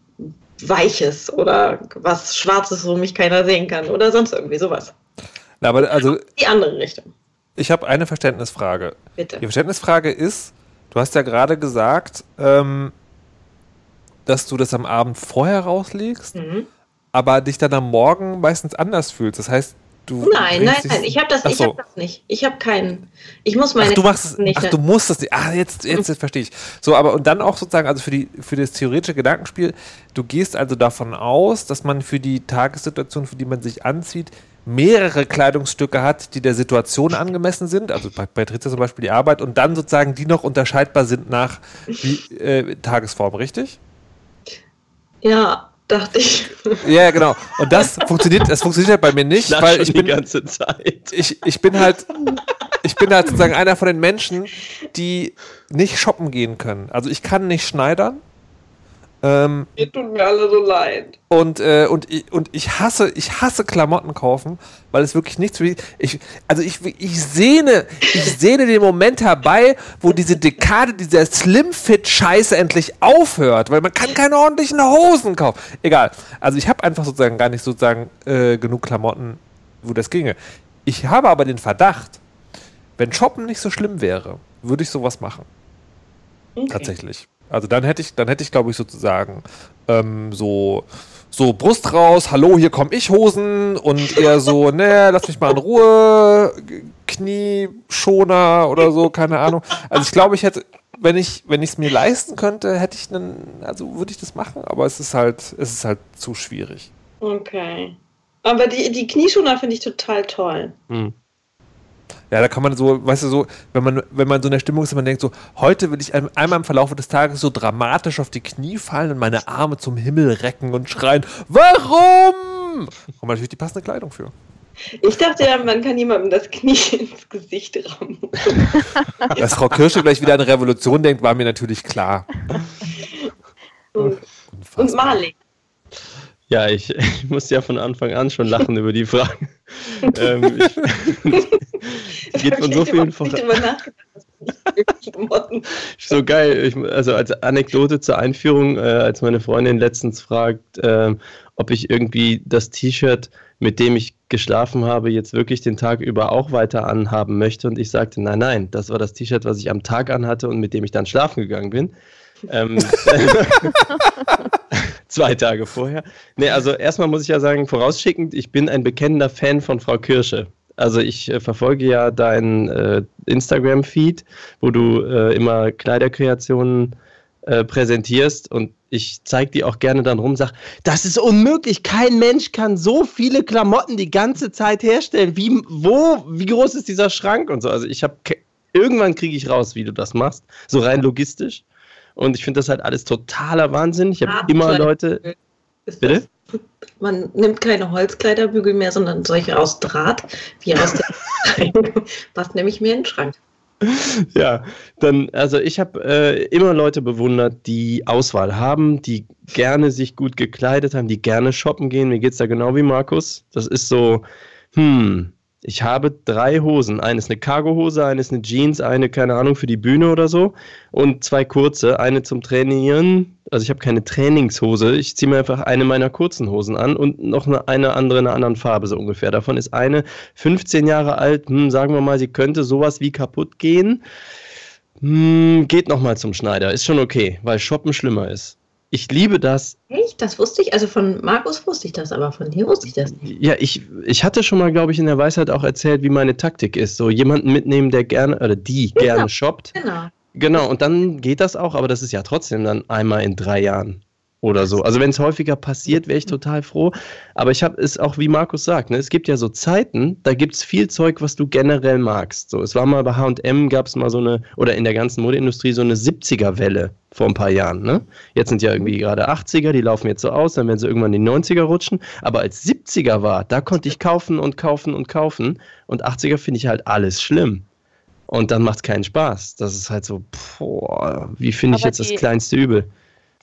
Weiches oder was Schwarzes, wo mich keiner sehen kann oder sonst irgendwie sowas. Na, aber also die andere Richtung. Ich habe eine Verständnisfrage. Bitte. Die Verständnisfrage ist, du hast ja gerade gesagt, ähm, dass du das am Abend vorher rauslegst, mhm. aber dich dann am Morgen meistens anders fühlst. Das heißt, du. Nein, nein, nein, ich habe das, so. hab das nicht. Ich habe keinen. Ich muss meine. Ach, du machst nicht. Ach, du musst das nicht. Ah, jetzt, jetzt, jetzt verstehe ich. So, aber und dann auch sozusagen, also für, die, für das theoretische Gedankenspiel, du gehst also davon aus, dass man für die Tagessituation, für die man sich anzieht, mehrere Kleidungsstücke hat, die der Situation angemessen sind, also bei, bei Tritze zum Beispiel die Arbeit, und dann sozusagen die noch unterscheidbar sind nach wie, äh, Tagesform, richtig? Ja, dachte ich. Ja, genau. Und das funktioniert, das funktioniert halt bei mir nicht, Lach weil ich bin die ganze Zeit. Ich, ich bin halt, ich bin halt sozusagen einer von den Menschen, die nicht shoppen gehen können. Also ich kann nicht schneidern Ähm, Mir tut mir alle so leid. und, äh, und, ich, und ich hasse, ich hasse Klamotten kaufen, weil es wirklich nichts für ich, also ich, ich sehne, ich sehne den Moment herbei, wo diese Dekade dieser Slim-Fit-Scheiße endlich aufhört, weil man kann keine ordentlichen Hosen kaufen. Egal. Also ich habe einfach sozusagen gar nicht sozusagen äh, genug Klamotten, wo das ginge. Ich habe aber den Verdacht, wenn Shoppen nicht so schlimm wäre, würde ich sowas machen. Okay. Tatsächlich. Also dann hätte ich, dann hätte ich, glaube ich, sozusagen ähm, so, so Brust raus, hallo, hier komme ich Hosen und eher so, [LAUGHS] ne, lass mich mal in Ruhe, Knieschoner oder so, keine Ahnung. Also ich glaube, ich hätte, wenn ich, wenn ich es mir leisten könnte, hätte ich einen, also würde ich das machen, aber es ist halt, es ist halt zu schwierig. Okay. Aber die, die Knieschoner finde ich total toll. Hm. Ja, da kann man so, weißt du, so, wenn man, wenn man so in der Stimmung ist, man denkt so, heute will ich ein- einmal im Verlauf des Tages so dramatisch auf die Knie fallen und meine Arme zum Himmel recken und schreien, warum? Kommt natürlich die passende Kleidung für. Ich dachte ja, man kann jemandem das Knie [LAUGHS] ins Gesicht rammen. [LAUGHS] Dass Frau Kirsche gleich wieder an Revolution denkt, war mir natürlich klar. Und, und Malik. Ja, ich, [LAUGHS] ich musste ja von Anfang an schon lachen über die Frage. [LAUGHS] ähm, ich, [LAUGHS] geht von so vielen voran. So geil. Ich, also als Anekdote zur Einführung, äh, als meine Freundin letztens fragt, ähm, ob ich irgendwie das T-Shirt, mit dem ich geschlafen habe, jetzt wirklich den Tag über auch weiter anhaben möchte. Und ich sagte, nein, nein, das war das T-Shirt, was ich am Tag anhatte und mit dem ich dann schlafen gegangen bin. Ähm, [LAUGHS] zwei Tage vorher. Nee, also erstmal muss ich ja sagen, vorausschickend, ich bin ein bekennender Fan von Frau Kirsche. Also ich äh, verfolge ja deinen äh, Instagram-Feed, wo du äh, immer Kleiderkreationen äh, präsentierst und ich zeige die auch gerne dann rum, sag, das ist unmöglich, kein Mensch kann so viele Klamotten die ganze Zeit herstellen. Wie, wo, wie groß ist dieser Schrank und so. Also ich habe, irgendwann kriege ich raus, wie du das machst, so rein logistisch. Und ich finde das halt alles totaler Wahnsinn. Ich habe Ah, immer. Leute, Bitte? das- Man nimmt keine Holzkleiderbügel mehr, sondern solche aus Draht, wie aus der [LAUGHS] Was nehme ich mir in den Schrank? Ja, dann, also ich habe äh, immer Leute bewundert, die Auswahl haben, die gerne sich gut gekleidet haben, die gerne shoppen gehen. Mir geht's da genau wie Markus. Das ist so, hm, ich habe drei Hosen. Eine ist eine Cargohose, eine ist eine Jeans, eine, keine Ahnung, für die Bühne oder so. Und zwei kurze, eine zum Trainieren. Also ich habe keine Trainingshose. Ich ziehe mir einfach eine meiner kurzen Hosen an und noch eine, eine andere in einer anderen Farbe so ungefähr. Davon ist eine 15 Jahre alt. Hm, sagen wir mal, sie könnte sowas wie kaputt gehen. Hm, geht noch mal zum Schneider. Ist schon okay, weil Shoppen schlimmer ist. Ich liebe das. Echt? Das wusste ich. Also von Markus wusste ich das, aber von dir wusste ich das nicht. Ja, ich, ich hatte schon mal, glaube ich, in der Weisheit auch erzählt, wie meine Taktik ist. So jemanden mitnehmen, der gerne, oder die Genau. gerne shoppt. Genau. Genau, und dann geht das auch, aber das ist ja trotzdem dann einmal in drei Jahren oder so. Also wenn es häufiger passiert, wäre ich total froh. Aber ich habe es auch, wie Markus sagt, ne, es gibt ja so Zeiten, da gibt es viel Zeug, was du generell magst. So, es war mal bei H&M, gab es mal so eine, oder in der ganzen Modeindustrie so eine 70er-Welle vor ein paar Jahren. Ne? Jetzt sind ja irgendwie gerade 80er, die laufen jetzt so aus, dann werden sie irgendwann in die 90er rutschen. Aber als 70er war, da konnte ich kaufen und kaufen und kaufen. Und 80er finde ich halt alles schlimm. Und dann macht es keinen Spaß. Das ist halt so, boah, wie finde ich jetzt das kleinste Übel?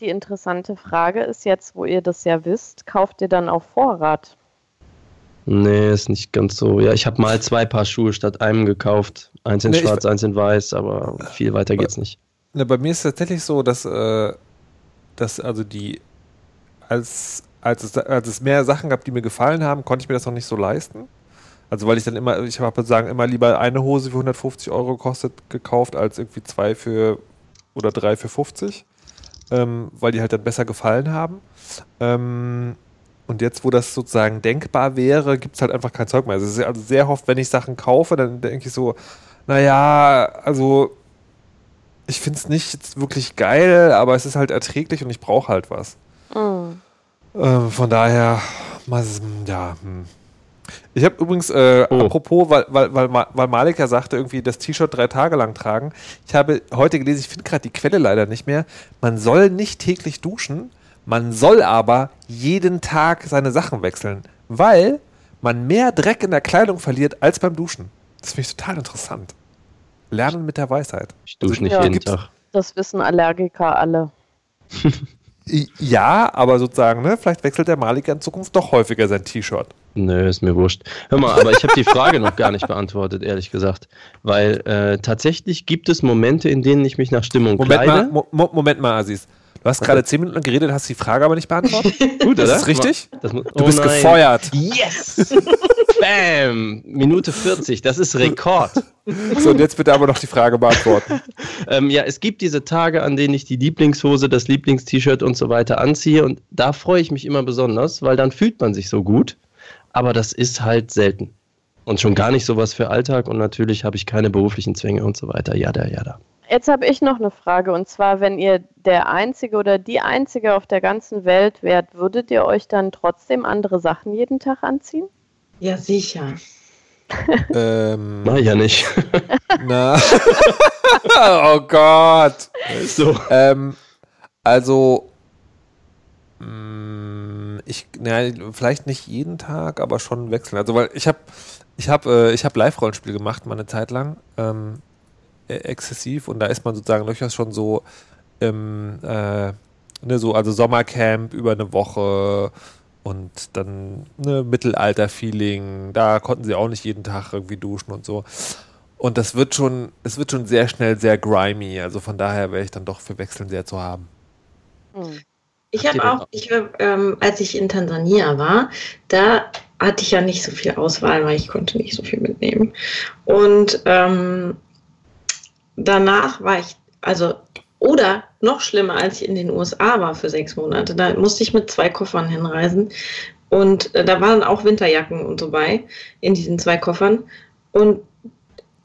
Die interessante Frage ist jetzt, wo ihr das ja wisst, kauft ihr dann auf Vorrat? Nee, ist nicht ganz so. Ja, ich habe mal zwei Paar Schuhe statt einem gekauft. Eins in Nee, ich- schwarz, eins in weiß, aber viel weiter geht's nicht. Na, bei mir ist es tatsächlich so, dass, äh, dass also die, als, als, es, als es mehr Sachen gab, die mir gefallen haben, konnte ich mir das noch nicht so leisten. Also weil ich dann immer, ich habe sagen, immer lieber eine Hose für 150 Euro gekostet, gekauft, als irgendwie zwei für oder drei für 50. Ähm, weil die halt dann besser gefallen haben. Ähm, und jetzt, wo das sozusagen denkbar wäre, gibt es halt einfach kein Zeug mehr. Also, also sehr oft, wenn ich Sachen kaufe, dann denke ich so, naja, also ich finde es nicht wirklich geil, aber es ist halt erträglich und ich brauche halt was. Hm. Ähm, von daher, mal, ja. Hm. Ich habe übrigens, äh, Oh. apropos, weil, weil, weil, weil Malik ja sagte, irgendwie das T-Shirt drei Tage lang tragen. Ich habe heute gelesen, ich finde gerade die Quelle leider nicht mehr. Man soll nicht täglich duschen, man soll aber jeden Tag seine Sachen wechseln, weil man mehr Dreck in der Kleidung verliert als beim Duschen. Das finde ich total interessant. Lernen mit der Weisheit. Ich dusche nicht Ja. jeden Tag. Das wissen Allergiker alle. [LAUGHS] Ja, aber sozusagen, ne, vielleicht wechselt der Malik in Zukunft doch häufiger sein T-Shirt. Nö, ist mir wurscht. Hör mal, aber ich habe die Frage noch gar nicht beantwortet, ehrlich gesagt. Weil äh, tatsächlich gibt es Momente, in denen ich mich nach Stimmung Moment kleide. mal, Mo Moment mal, Aziz. Du hast gerade zehn Minuten geredet, hast die Frage aber nicht beantwortet. [LAUGHS] Gut, Das oder? ist richtig? Das mu- Du oh bist nein. gefeuert. Yes! [LAUGHS] Bam! Minute 40, das ist Rekord. So, und jetzt bitte aber noch die Frage beantworten. Ähm, ja, es gibt diese Tage, an denen ich die Lieblingshose, das Lieblingst-T-Shirt und so weiter anziehe und da freue ich mich immer besonders, weil dann fühlt man sich so gut. Aber das ist halt selten. Und schon gar nicht sowas für Alltag und natürlich habe ich keine beruflichen Zwänge und so weiter. Ja, da, ja, da. Jetzt habe ich noch eine Frage und zwar, wenn ihr der Einzige oder die Einzige auf der ganzen Welt wärt, würdet ihr euch dann trotzdem andere Sachen jeden Tag anziehen? Ja, sicher. ähm, [LAUGHS] Mach ich ja nicht. [LAUGHS] na. [LAUGHS] oh Gott. so. Ähm, also, mh, ich, na, vielleicht nicht jeden Tag, aber schon wechseln. Also, weil ich habe ich hab, äh, ich hab Live-Rollenspiel gemacht, mal eine Zeit lang, ähm, äh, exzessiv, und da ist man sozusagen durchaus schon so, ähm, äh, ne, so, also Sommercamp über eine Woche und dann ne, Mittelalter-Feeling, da konnten sie auch nicht jeden Tag irgendwie duschen und so. Und das wird schon, es wird schon sehr schnell sehr grimy. Also von daher wäre ich dann doch für Wechseln sehr zu haben. Hm. Ich habe auch, ich ähm, als ich in Tansania war, da hatte ich ja nicht so viel Auswahl, weil ich konnte nicht so viel mitnehmen. Und ähm, danach war ich, also, oder noch schlimmer, als ich in den USA war für sechs Monate, da musste ich mit zwei Koffern hinreisen. Und äh, da waren auch Winterjacken und so bei in diesen zwei Koffern. Und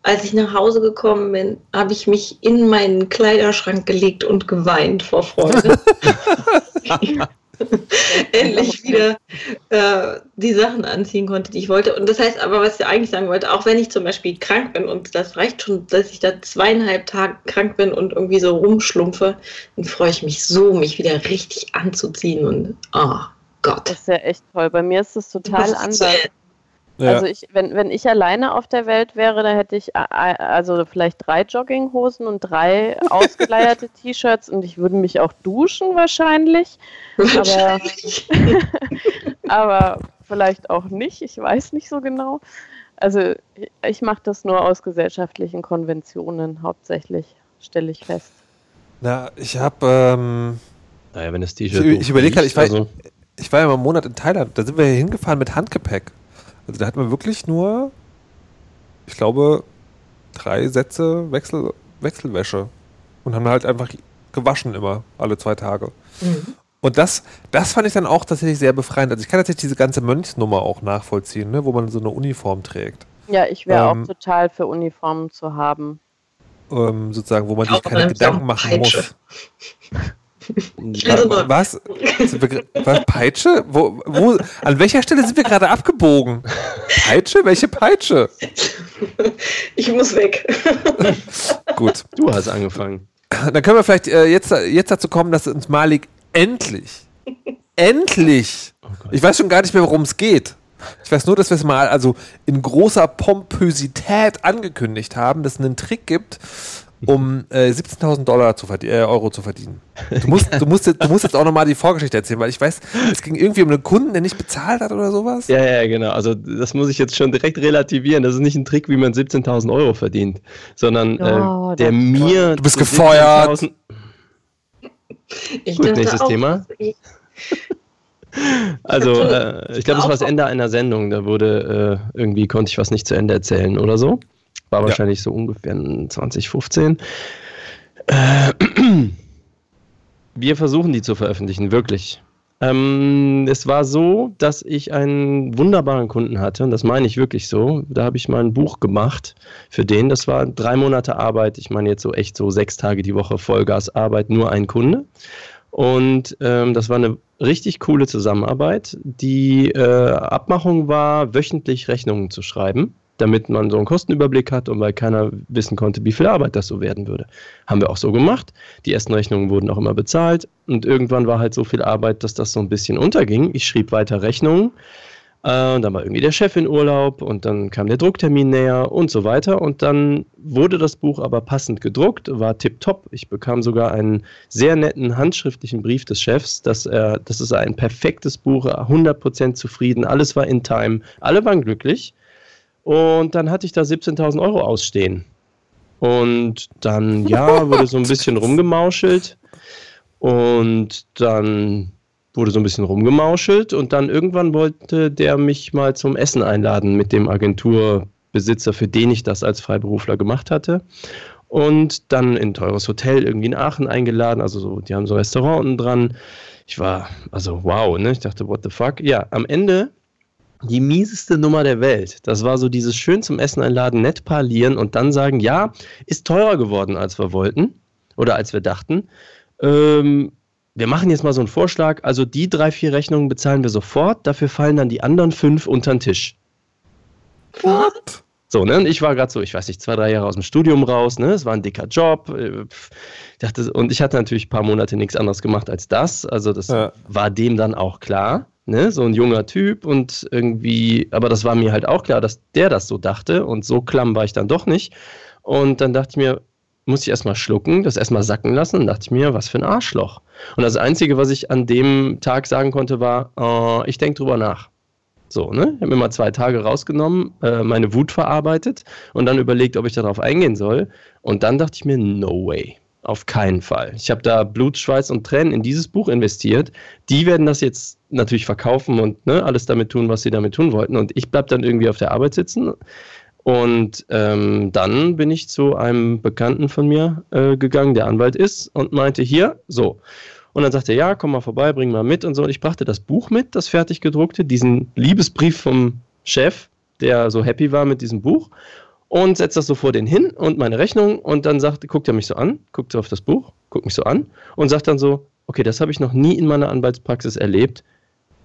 als ich nach Hause gekommen bin, habe ich mich in meinen Kleiderschrank gelegt und geweint vor Freude. [LAUGHS] [LAUGHS] [LAUGHS] Endlich wieder äh, die Sachen anziehen konnte, die ich wollte. Und das heißt aber, was ich eigentlich sagen wollte, auch wenn ich zum Beispiel krank bin und das reicht schon, dass ich da zweieinhalb Tage krank bin und irgendwie so rumschlumpfe, dann freue ich mich so, mich wieder richtig anzuziehen und oh Gott. Das ist ja echt toll. Bei mir ist es total anders. Ja. Also ich, wenn, wenn ich alleine auf der Welt wäre, dann hätte ich also vielleicht drei Jogginghosen und drei [LAUGHS] ausgeleierte T-Shirts und ich würde mich auch duschen wahrscheinlich, aber, [LAUGHS] aber vielleicht auch nicht. Ich weiß nicht so genau. Also ich, ich mache das nur aus gesellschaftlichen Konventionen hauptsächlich, stelle ich fest. Na, ich habe, ähm, Naja, wenn das ich, T-Shirt. ich überlege gerade, ich war, also, ich war ja mal einen Monat in Thailand. Da sind wir hier hingefahren mit Handgepäck. Also da hatten wir wirklich nur, ich glaube, drei Sätze Wechsel, Wechselwäsche und haben halt einfach gewaschen immer alle zwei Tage. Mhm. Und das, das fand ich dann auch tatsächlich sehr befreiend. Also ich kann tatsächlich diese ganze Mönchsnummer auch nachvollziehen, ne, wo man so eine Uniform trägt. Ja, ich wäre Ähm, auch total für Uniformen zu haben. Ähm, sozusagen, wo man sich keine Gedanken machen muss. [LAUGHS] Wa- Was? Was? Peitsche? Wo, wo, an welcher Stelle sind wir gerade abgebogen? Peitsche? Welche Peitsche? ich muss weg. [LAUGHS] Gut. du hast angefangen. Dann können wir vielleicht äh, jetzt, jetzt dazu kommen, dass uns Malik endlich, endlich, Oh ich weiß schon gar nicht mehr, worum es geht. Ich weiß nur, dass wir es mal also in großer Pompösität angekündigt haben, dass es einen Trick gibt, um äh, 17.000 Dollar zu äh, Euro zu verdienen. Du musst, du, musst, jetzt- du musst jetzt auch nochmal die Vorgeschichte erzählen, weil ich weiß, es ging irgendwie um einen Kunden, der nicht bezahlt hat oder sowas. Ja, ja, genau. Also das muss ich jetzt schon direkt relativieren. Das ist nicht ein Trick, wie man 17.000 Euro verdient, sondern Oh, äh, der das- mir... Du bist gefeuert. 17.000 Ich Gut, nächstes auch, Thema. ich- [LAUGHS] Also, äh, ich glaube, es war das Ende einer Sendung. Da wurde äh, irgendwie, konnte ich was nicht zu Ende erzählen oder so. War Ja. wahrscheinlich so ungefähr in 2015. Äh, wir versuchen die zu veröffentlichen, wirklich. Ähm, es war so, dass ich einen wunderbaren Kunden hatte, und das meine ich wirklich so. Da habe ich mal ein Buch gemacht für den. Das war drei Monate Arbeit. Ich meine jetzt so echt so sechs Tage die Woche Vollgasarbeit, nur ein Kunde. Und ähm, das war eine richtig coole Zusammenarbeit. Die äh, Abmachung war, wöchentlich Rechnungen zu schreiben, damit man so einen Kostenüberblick hat und weil keiner wissen konnte, wie viel Arbeit das so werden würde. Haben wir auch so gemacht. Die ersten Rechnungen wurden auch immer bezahlt und irgendwann war halt so viel Arbeit, dass das so ein bisschen unterging. Ich schrieb weiter Rechnungen. Äh, dann war irgendwie der Chef in Urlaub und dann kam der Drucktermin näher und so weiter. Und dann wurde das Buch aber passend gedruckt, war tipptopp. Ich bekam sogar einen sehr netten handschriftlichen Brief des Chefs, dass er, das ist ein perfektes Buch, 100% zufrieden, alles war in time, alle waren glücklich. Und dann hatte ich da 17.000 Euro ausstehen. Und dann, ja, wurde so ein bisschen rumgemauschelt. Und dann wurde so ein bisschen rumgemauschelt und dann irgendwann wollte der mich mal zum Essen einladen mit dem Agenturbesitzer, für den ich das als Freiberufler gemacht hatte. Und dann in ein teures Hotel irgendwie in Aachen eingeladen. Also so, die haben so Restaurants dran. Ich war, also wow, ne? Ich dachte, what the fuck? Ja, am Ende die mieseste Nummer der Welt. Das war so dieses schön zum Essen einladen, nett parlieren und dann sagen, ja, ist teurer geworden, als wir wollten oder als wir dachten. Ähm, wir machen jetzt mal so einen Vorschlag. Also die drei, vier Rechnungen bezahlen wir sofort. Dafür fallen dann die anderen fünf unter den Tisch. What? So, ne? Und ich war gerade so, ich weiß nicht, zwei, drei Jahre aus dem Studium raus, ne? Es war ein dicker Job. Äh, dachte, und ich hatte natürlich ein paar Monate nichts anderes gemacht als das. Also, das ja. war dem dann auch klar. Ne? So ein junger Typ und irgendwie, aber das war mir halt auch klar, dass der das so dachte und so klamm war ich dann doch nicht. Und dann dachte ich mir, muss ich erstmal schlucken, das erstmal sacken lassen und dachte ich mir, was für ein Arschloch. Und das Einzige, was ich an dem Tag sagen konnte, war, oh, ich denke drüber nach. So, ne? Ich habe mir mal zwei Tage rausgenommen, äh, meine Wut verarbeitet und dann überlegt, ob ich darauf eingehen soll. Und dann dachte ich mir, no way. Auf keinen Fall. Ich habe da Blut, Schweiß und Tränen in dieses Buch investiert. Die werden das jetzt natürlich verkaufen und ne, alles damit tun, was sie damit tun wollten. Und ich bleibe dann irgendwie auf der Arbeit sitzen und ähm, dann bin ich zu einem Bekannten von mir äh, gegangen, der Anwalt ist, und meinte, hier, so. Und dann sagte er, ja, komm mal vorbei, bring mal mit und so. Und ich brachte das Buch mit, das fertig gedruckte, diesen Liebesbrief vom Chef, der so happy war mit diesem Buch. Und setzt das so vor den hin und meine Rechnung. Und dann sagt, guckt er mich so an, guckt so auf das Buch, guckt mich so an und sagt dann so, okay, das habe ich noch nie in meiner Anwaltspraxis erlebt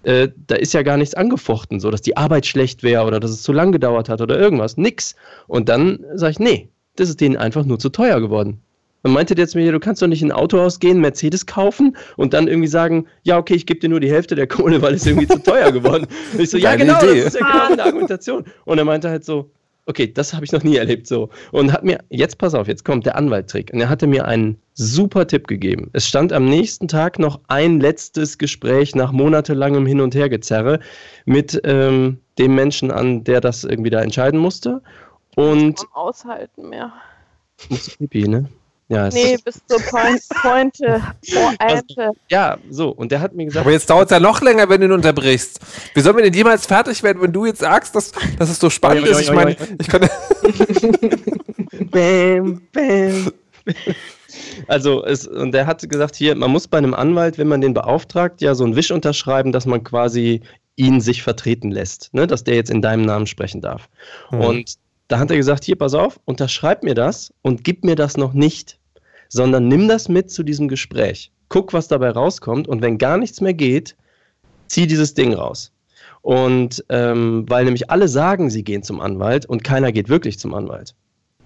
äh, da ist ja gar nichts angefochten, so dass die Arbeit schlecht wäre oder dass es zu lang gedauert hat oder irgendwas. Nix. Und dann sage ich, nee, das ist denen einfach nur zu teuer geworden. Man meinte jetzt mir, du kannst doch nicht in ein Autohaus gehen, Mercedes kaufen und dann irgendwie sagen, ja, okay, ich gebe dir nur die Hälfte der Kohle, weil es irgendwie zu teuer geworden. [LAUGHS] Und ich so, ja, genau, Idee. das ist ja genau eine Argumentation. Und er meinte halt so, okay, das habe ich noch nie erlebt so. Und hat mir, jetzt pass auf, jetzt kommt der Anwalttrick. Und er hatte mir einen super Tipp gegeben. Es stand am nächsten Tag noch ein letztes Gespräch nach monatelangem Hin- und Hergezerre mit ähm, dem Menschen an, der das irgendwie da entscheiden musste. Und. Aushalten mehr. Musst du pipi, ne? Ja, nee, bis zur Point, Pointe. Also, ja, so. Und der hat mir gesagt. Aber jetzt dauert es ja noch länger, wenn du ihn unterbrichst. Wie sollen wir denn jemals fertig werden, wenn du jetzt sagst, dass, dass es so spannend ist? Ich meine, ich kann. [LAUGHS] bam, bam. Also, es, und der hat gesagt, hier, man muss bei einem Anwalt, wenn man den beauftragt, ja so einen Wisch unterschreiben, dass man quasi ihn sich vertreten lässt, ne? dass der jetzt in deinem Namen sprechen darf. Mhm. Und da hat er gesagt, hier, pass auf, unterschreib mir das und gib mir das noch nicht sondern nimm das mit zu diesem Gespräch. Guck, was dabei rauskommt und wenn gar nichts mehr geht, zieh dieses Ding raus. Und ähm, weil nämlich alle sagen, sie gehen zum Anwalt und keiner geht wirklich zum Anwalt.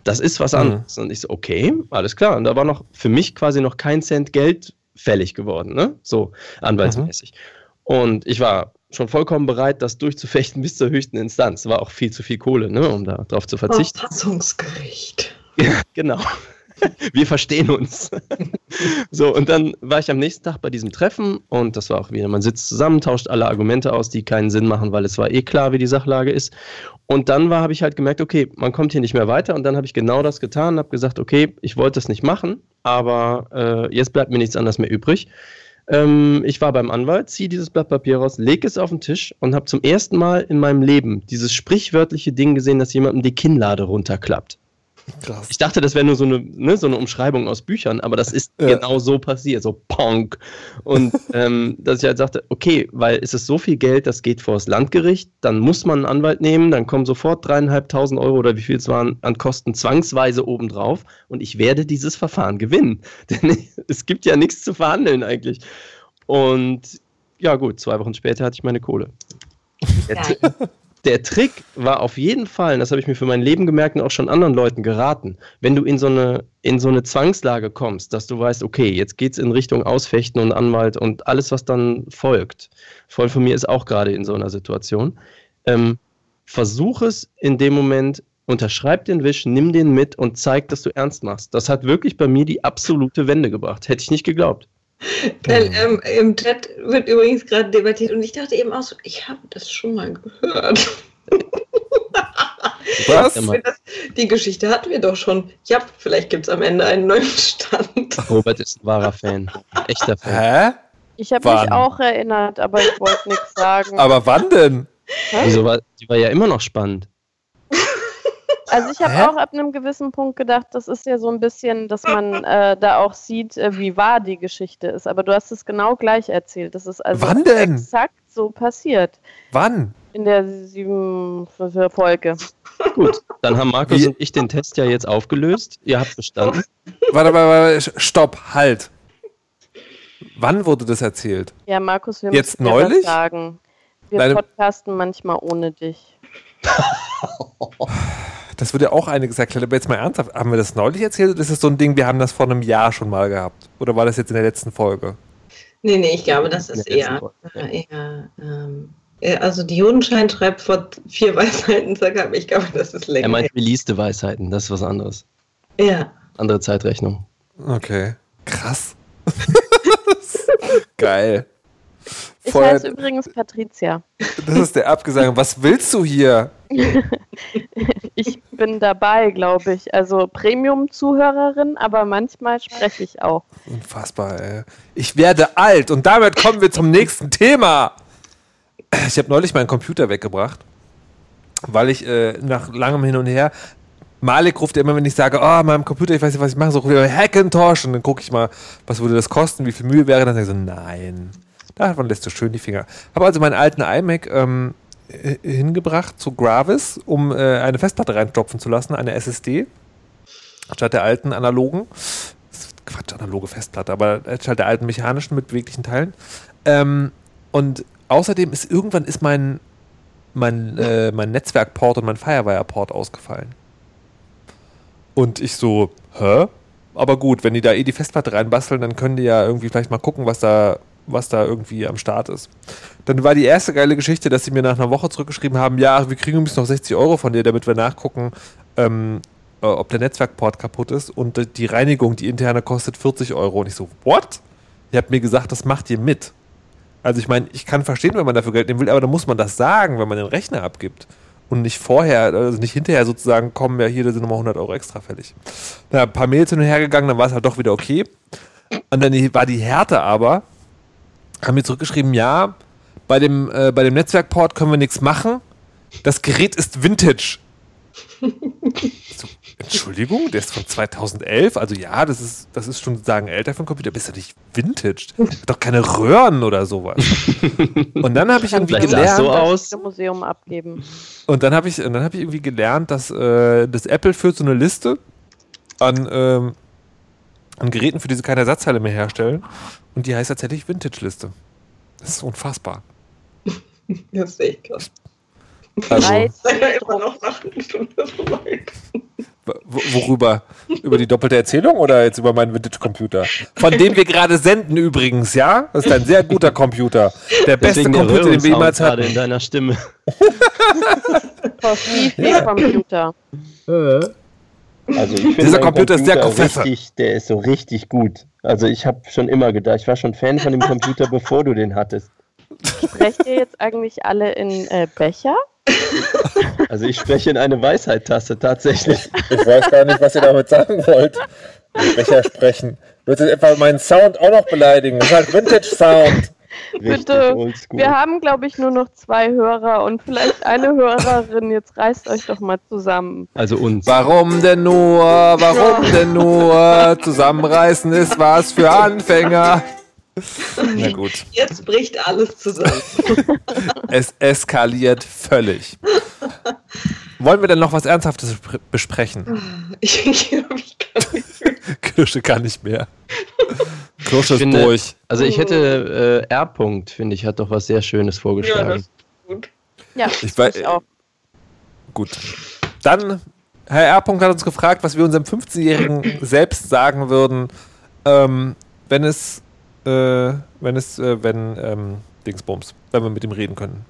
Das ist was mhm. anderes. Mhm. Und ich so, okay, alles klar. Und da war noch für mich quasi noch kein Cent Geld fällig geworden, ne? So anwaltsmäßig. Mhm. Und ich war schon vollkommen bereit, das durchzufechten [LAUGHS] bis zur höchsten Instanz. War auch viel zu viel Kohle, ne, um darauf zu verzichten. Verfassungsgericht. Ja, genau. [LAUGHS] wir verstehen uns. so, und dann war ich am nächsten Tag bei diesem Treffen und das war auch wieder, man sitzt zusammen, tauscht alle Argumente aus, die keinen Sinn machen, weil es war eh klar, wie die Sachlage ist. Und dann habe ich halt gemerkt, okay, man kommt hier nicht mehr weiter und dann habe ich genau das getan, habe gesagt, okay, ich wollte es nicht machen, aber äh, jetzt bleibt mir nichts anderes mehr übrig. Ähm, ich war beim Anwalt, ziehe dieses Blatt Papier raus, lege es auf den Tisch und habe zum ersten Mal in meinem Leben dieses sprichwörtliche Ding gesehen, dass jemandem die Kinnlade runterklappt. Krass. Ich dachte, das wäre nur so eine, ne, so eine Umschreibung aus Büchern, aber das ist ja. genau so passiert, so Ponk. Und [LAUGHS] ähm, dass ich halt sagte, okay, weil es ist so viel Geld, das geht vor das Landgericht, dann muss man einen Anwalt nehmen, dann kommen sofort dreieinhalbtausend Euro oder wie viel es waren an Kosten zwangsweise obendrauf und ich werde dieses Verfahren gewinnen. [LAUGHS] Denn es gibt ja nichts zu verhandeln eigentlich. Und ja, gut, zwei Wochen später hatte ich meine Kohle. Jetzt, der Trick war auf jeden Fall, das habe ich mir für mein Leben gemerkt und auch schon anderen Leuten geraten, wenn du in so eine, in so eine Zwangslage kommst, dass du weißt, okay, jetzt geht es in Richtung Ausfechten und Anwalt und alles, was dann folgt. Voll von mir ist auch gerade in so einer Situation. ähm, versuch es in dem Moment, unterschreib den Wisch, nimm den mit und zeig, dass du ernst machst. Das hat wirklich bei mir die absolute Wende gebracht. Hätte ich nicht geglaubt. Weil, ähm, Im Chat wird übrigens gerade debattiert und ich dachte eben auch so, ich habe das schon mal gehört. Was? Das, die Geschichte hatten wir doch schon. Ja, vielleicht gibt es am Ende einen neuen Stand. Robert ist ein wahrer Fan. Echter Fan. Hä? Ich habe mich auch erinnert, aber ich wollte nichts sagen. Aber wann denn? Wieso war, die war ja immer noch spannend. Also ich habe auch ab einem gewissen Punkt gedacht, das ist ja so ein bisschen, dass man äh, da auch sieht, äh, wie wahr die Geschichte ist. Aber du hast es genau gleich erzählt. Das ist also Wann denn? exakt so passiert. Wann? In der sieben Folge. Gut, dann haben Markus Wie? und ich den Test ja jetzt aufgelöst. Ihr habt bestanden. Warte, warte, warte, stopp, halt. Wann wurde das erzählt? Ja, Markus, wir Jetzt müssen neulich? sagen. Wir Deine- podcasten manchmal ohne dich. [LAUGHS] Das würde ja auch einiges erklären, aber jetzt mal ernsthaft, haben wir das neulich erzählt oder ist das so ein Ding, wir haben das vor einem Jahr schon mal gehabt? Oder war das jetzt in der letzten Folge? Nee, nee, ich glaube, das ist eher, Folge. äh, eher ähm, äh, also die Judenschein schreibt vor vier [LAUGHS] Weisheiten circa, aber ich glaube, das ist Er länger. meint released Weisheiten, das ist was anderes. ja. Andere Zeitrechnung. Okay. Krass. [LAUGHS] [LAUGHS] Geil. Ich heiße übrigens Patricia. Das ist der Abgesang. Was willst du hier? [LAUGHS] Ich bin dabei, glaube ich. Also Premium-Zuhörerin, aber manchmal spreche ich auch. Unfassbar, ey. Ich werde alt und damit kommen wir zum nächsten Thema. Ich habe neulich meinen Computer weggebracht, weil ich äh, nach langem Hin und Her. Malik ruft immer, wenn ich sage, oh, meinem Computer, ich weiß nicht, was ich mache, so ruft er Hackintosh und dann gucke ich mal, was würde das kosten, wie viel Mühe wäre, dann sage ich so, nein. Davon lässt du schön die Finger. Habe also meinen alten iMac ähm, äh, hingebracht zu Gravis, um äh, eine Festplatte reinstopfen zu lassen, eine SSD, statt der alten analogen. Quatsch, analoge Festplatte, aber statt der alten mechanischen mit beweglichen Teilen. Ähm, und außerdem ist irgendwann ist mein, mein, äh, mein Netzwerkport und mein Firewire-Port ausgefallen. Und ich so, hä? Aber gut, wenn die da eh die Festplatte reinbasteln, dann können die ja irgendwie vielleicht mal gucken, was da, was da irgendwie am Start ist. Dann war die erste geile Geschichte, dass sie mir nach einer Woche zurückgeschrieben haben, ja, wir kriegen übrigens noch 60 Euro von dir, damit wir nachgucken, ähm, äh, ob der Netzwerkport kaputt ist. Und die Reinigung, die interne, kostet 40 Euro. Und ich so, what? Ihr habt mir gesagt, das macht ihr mit. Also ich meine, ich kann verstehen, wenn man dafür Geld nehmen will, aber dann muss man das sagen, wenn man den Rechner abgibt. Und nicht vorher, also nicht hinterher sozusagen kommen, ja, hier, da sind nochmal 100 Euro extra fällig. Da ein paar Mails hin und her gegangen, dann war es halt doch wieder okay. Und dann war die Härte aber, haben mir zurückgeschrieben, ja, bei dem, äh, bei dem Netzwerkport können wir nichts machen. Das Gerät ist Vintage. [LAUGHS] So, Entschuldigung, der ist von 2011. Also ja, das ist, das ist schon sozusagen älter für einen Computer. Bist du nicht Vintage? Hat doch keine Röhren oder sowas. Und dann habe ich irgendwie Vielleicht gelernt, so aus. Das Museum abgeben. und dann habe ich, und dann habe ich irgendwie gelernt, dass äh, das Apple führt so eine Liste an, ähm, an Geräten, für die sie keine Ersatzteile mehr herstellen. Und die heißt tatsächlich Vintage-Liste. Das ist unfassbar. [LAUGHS] Das sehe ich krass. Also, immer noch nach einer Stunde vorbei. wo- worüber? Über die doppelte Erzählung oder jetzt über meinen Vintage-Computer? Von dem wir gerade senden übrigens, ja? Das ist ein sehr guter Computer. Der beste Deswegen der Computer, den wir jemals gerade hatten. in deiner Stimme. [LAUGHS] Computer? Also [LAUGHS] Dieser meinen Computer ist sehr Computer Konfesse. richtig, der ist so richtig gut. Also ich habe schon immer gedacht, ich war schon Fan von dem Computer, bevor du den hattest. Sprecht ihr jetzt eigentlich alle in äh, Becher? Also ich spreche in eine Weisheit-Tasse tatsächlich. Ich weiß gar nicht, was ihr damit sagen wollt. Becher sprechen. Willst du etwa meinen Sound auch noch beleidigen? Das ist halt Vintage-Sound. Bitte. Wir haben, glaube ich, nur noch zwei Hörer und vielleicht eine Hörerin. Jetzt reißt euch doch mal zusammen. Also uns. Warum denn nur? Warum denn nur? Zusammenreißen ist was für Anfänger. Na gut. Jetzt bricht alles zusammen. Es eskaliert völlig. Wollen wir denn noch was Ernsthaftes bespre- besprechen? Ich, [LAUGHS] ich glaube, ich kann nicht mehr. [LAUGHS] Kirsche kann nicht mehr. Kirsche ist finde- durch. Also ich hätte äh, R. -Punkt, finde ich, hat doch was sehr Schönes Ja, vorgeschlagen. das ist gut. Ja, Ich weiß- ich auch. Gut. Dann, Herr R. hat uns gefragt, was wir unserem 15-Jährigen [CLEARS THROAT] selbst sagen würden, ähm, wenn es, äh, wenn es, äh, wenn, ähm, Dingsbums, wenn wir mit ihm reden können.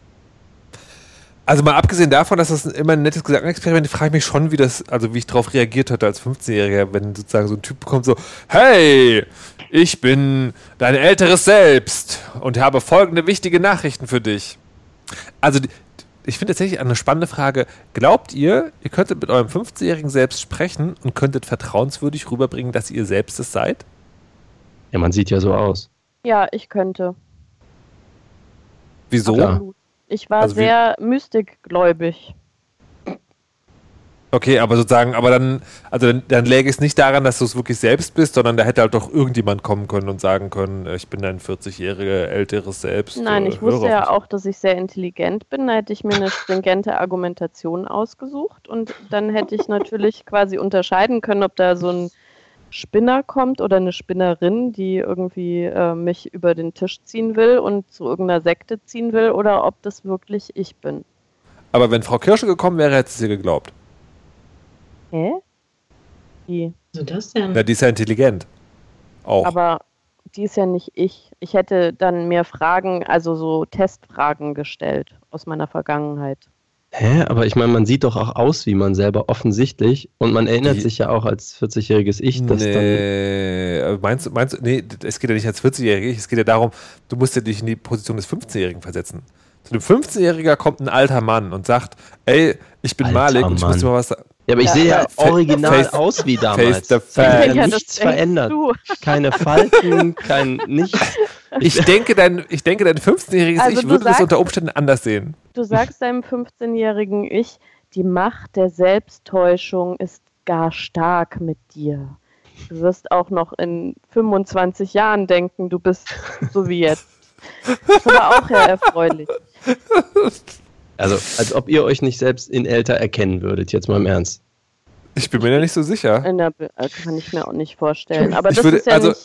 Also mal abgesehen davon, dass das immer ein nettes Gedankenexperiment ist, frage ich mich schon, wie das, also wie ich darauf reagiert hätte als 15-Jähriger, wenn sozusagen so ein Typ kommt so, hey, ich bin dein älteres Selbst und habe folgende wichtige Nachrichten für dich. Also ich finde tatsächlich eine spannende Frage. Glaubt ihr, ihr könntet mit eurem 15-jährigen Selbst sprechen und könntet vertrauenswürdig rüberbringen, dass ihr selbst es seid? Ja, man sieht ja so aus. Ja, ich könnte. Wieso? Ja. Absolut. Ich war Also sehr mystikgläubig. Okay, aber sozusagen, aber dann, also dann, dann läge es nicht daran, dass du es wirklich selbst bist, sondern da hätte halt doch irgendjemand kommen können und sagen können, äh, ich bin dein 40-jährige älteres Selbst. Nein, äh, ich wusste ja auch, dass ich sehr intelligent bin. Da hätte ich mir eine stringente Argumentation ausgesucht und dann hätte ich natürlich quasi unterscheiden können, ob da so ein Spinner kommt oder eine Spinnerin, die irgendwie äh, mich über den Tisch ziehen will und zu irgendeiner Sekte ziehen will oder ob das wirklich ich bin. Aber wenn Frau Kirsche gekommen wäre, hätte sie geglaubt. Hä? Wie? Ist das denn? Na, die ist ja intelligent. Auch. Aber die ist ja nicht ich. Ich hätte dann mehr Fragen, also so Testfragen gestellt aus meiner Vergangenheit. Hä? Aber ich meine, man sieht doch auch aus wie man selber offensichtlich und man erinnert Die- sich ja auch als 40-jähriges Ich, dass dann. nee, äh, meinst du, meinst nee, es geht ja nicht als 40-Jährige, es geht ja darum, du musst ja dich in die Position des 15-Jährigen versetzen. Zu dem 15-Jähriger kommt ein alter Mann und sagt, ey, ich bin Alter Malik und ich muss dir Mann. mal was sagen. Ja, aber ich Ja, sehe ja original face- aus wie damals. face the ist ja, das nichts verändert. Du. Keine Falten, kein nichts. Ich denke, dein, ich denke, dein 15-jähriges Also Ich würde das sagst- unter Umständen anders sehen. Du sagst deinem 15-jährigen Ich, die Macht der Selbsttäuschung ist gar stark mit dir. Du wirst auch noch in 25 Jahren denken, du bist so wie jetzt. Das ist aber auch ja erfreulich. Also, als ob ihr euch nicht selbst in älter erkennen würdet, jetzt mal im Ernst. Ich bin mir ja nicht so sicher. Be- äh, kann ich mir auch nicht vorstellen. Aber Ich das würde- ist ja also- nicht.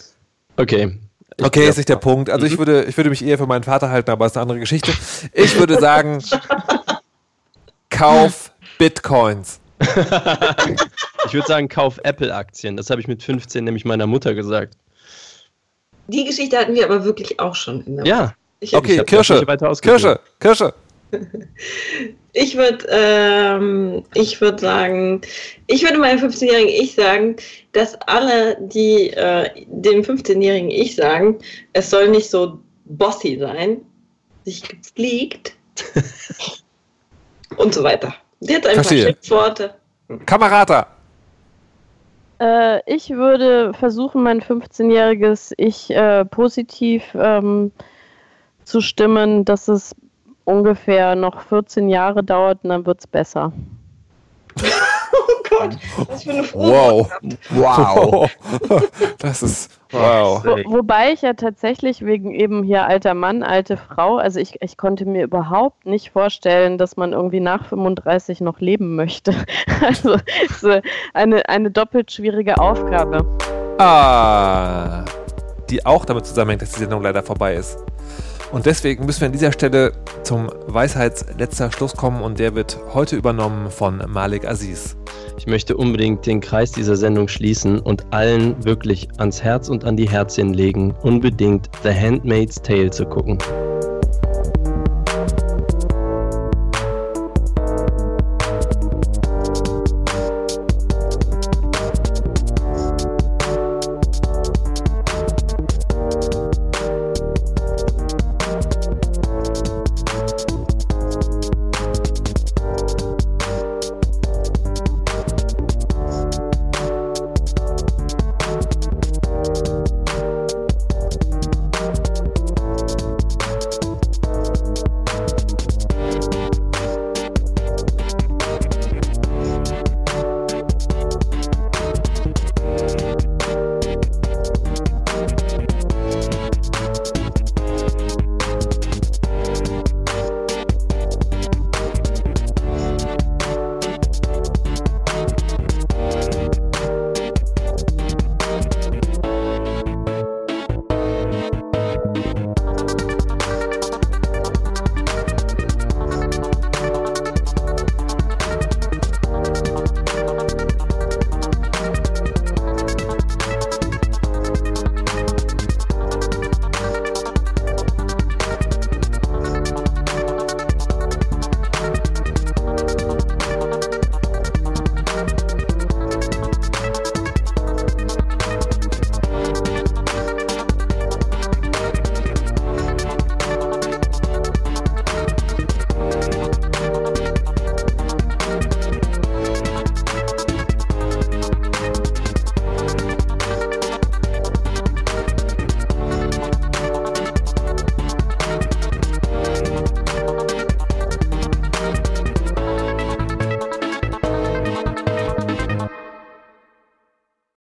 Okay. Ich Okay, glaub- ist nicht der Punkt. Also ich würde, ich würde mich eher für meinen Vater halten, aber ist eine andere Geschichte. Ich würde sagen, [LAUGHS] kauf Bitcoins. [LAUGHS] Ich würde sagen, kauf Apple-Aktien. Das habe ich mit 15 nämlich meiner Mutter gesagt. Die Geschichte hatten wir aber wirklich auch schon. In der Ja, Ich, Okay, Ich Kirsche, nicht weiter ausgeführt. Kirsche, Kirsche. Ich würde ähm, ich würd sagen, ich würde meinem 15-jährigen Ich sagen, dass alle, die äh, dem 15-jährigen Ich sagen, es soll nicht so bossy sein, sich gepflegt [LAUGHS] und so weiter. Die hat ein Verstehe. paar Schimpfworte. Kamerata. Äh, ich würde versuchen, mein 15-jähriges Ich äh, positiv ähm, zu stimmen, dass es ungefähr noch 14 Jahre dauert und dann wird es besser. [LAUGHS] Oh Gott, was für eine Wow. Wow. [LAUGHS] Das ist, wow. Wo, wobei ich ja tatsächlich wegen eben hier alter Mann, alte Frau, also ich, ich konnte mir überhaupt nicht vorstellen, dass man irgendwie nach 35 noch leben möchte. [LAUGHS] Also so eine, eine doppelt schwierige Aufgabe. Ah, die auch damit zusammenhängt, dass die Sendung leider vorbei ist. Und deswegen müssen wir an dieser Stelle zum Weisheitsletzter Schluss kommen und der wird heute übernommen von Malik Aziz. Ich möchte unbedingt den Kreis dieser Sendung schließen und allen wirklich ans Herz und an die Herzchen legen, unbedingt The Handmaid's Tale zu gucken.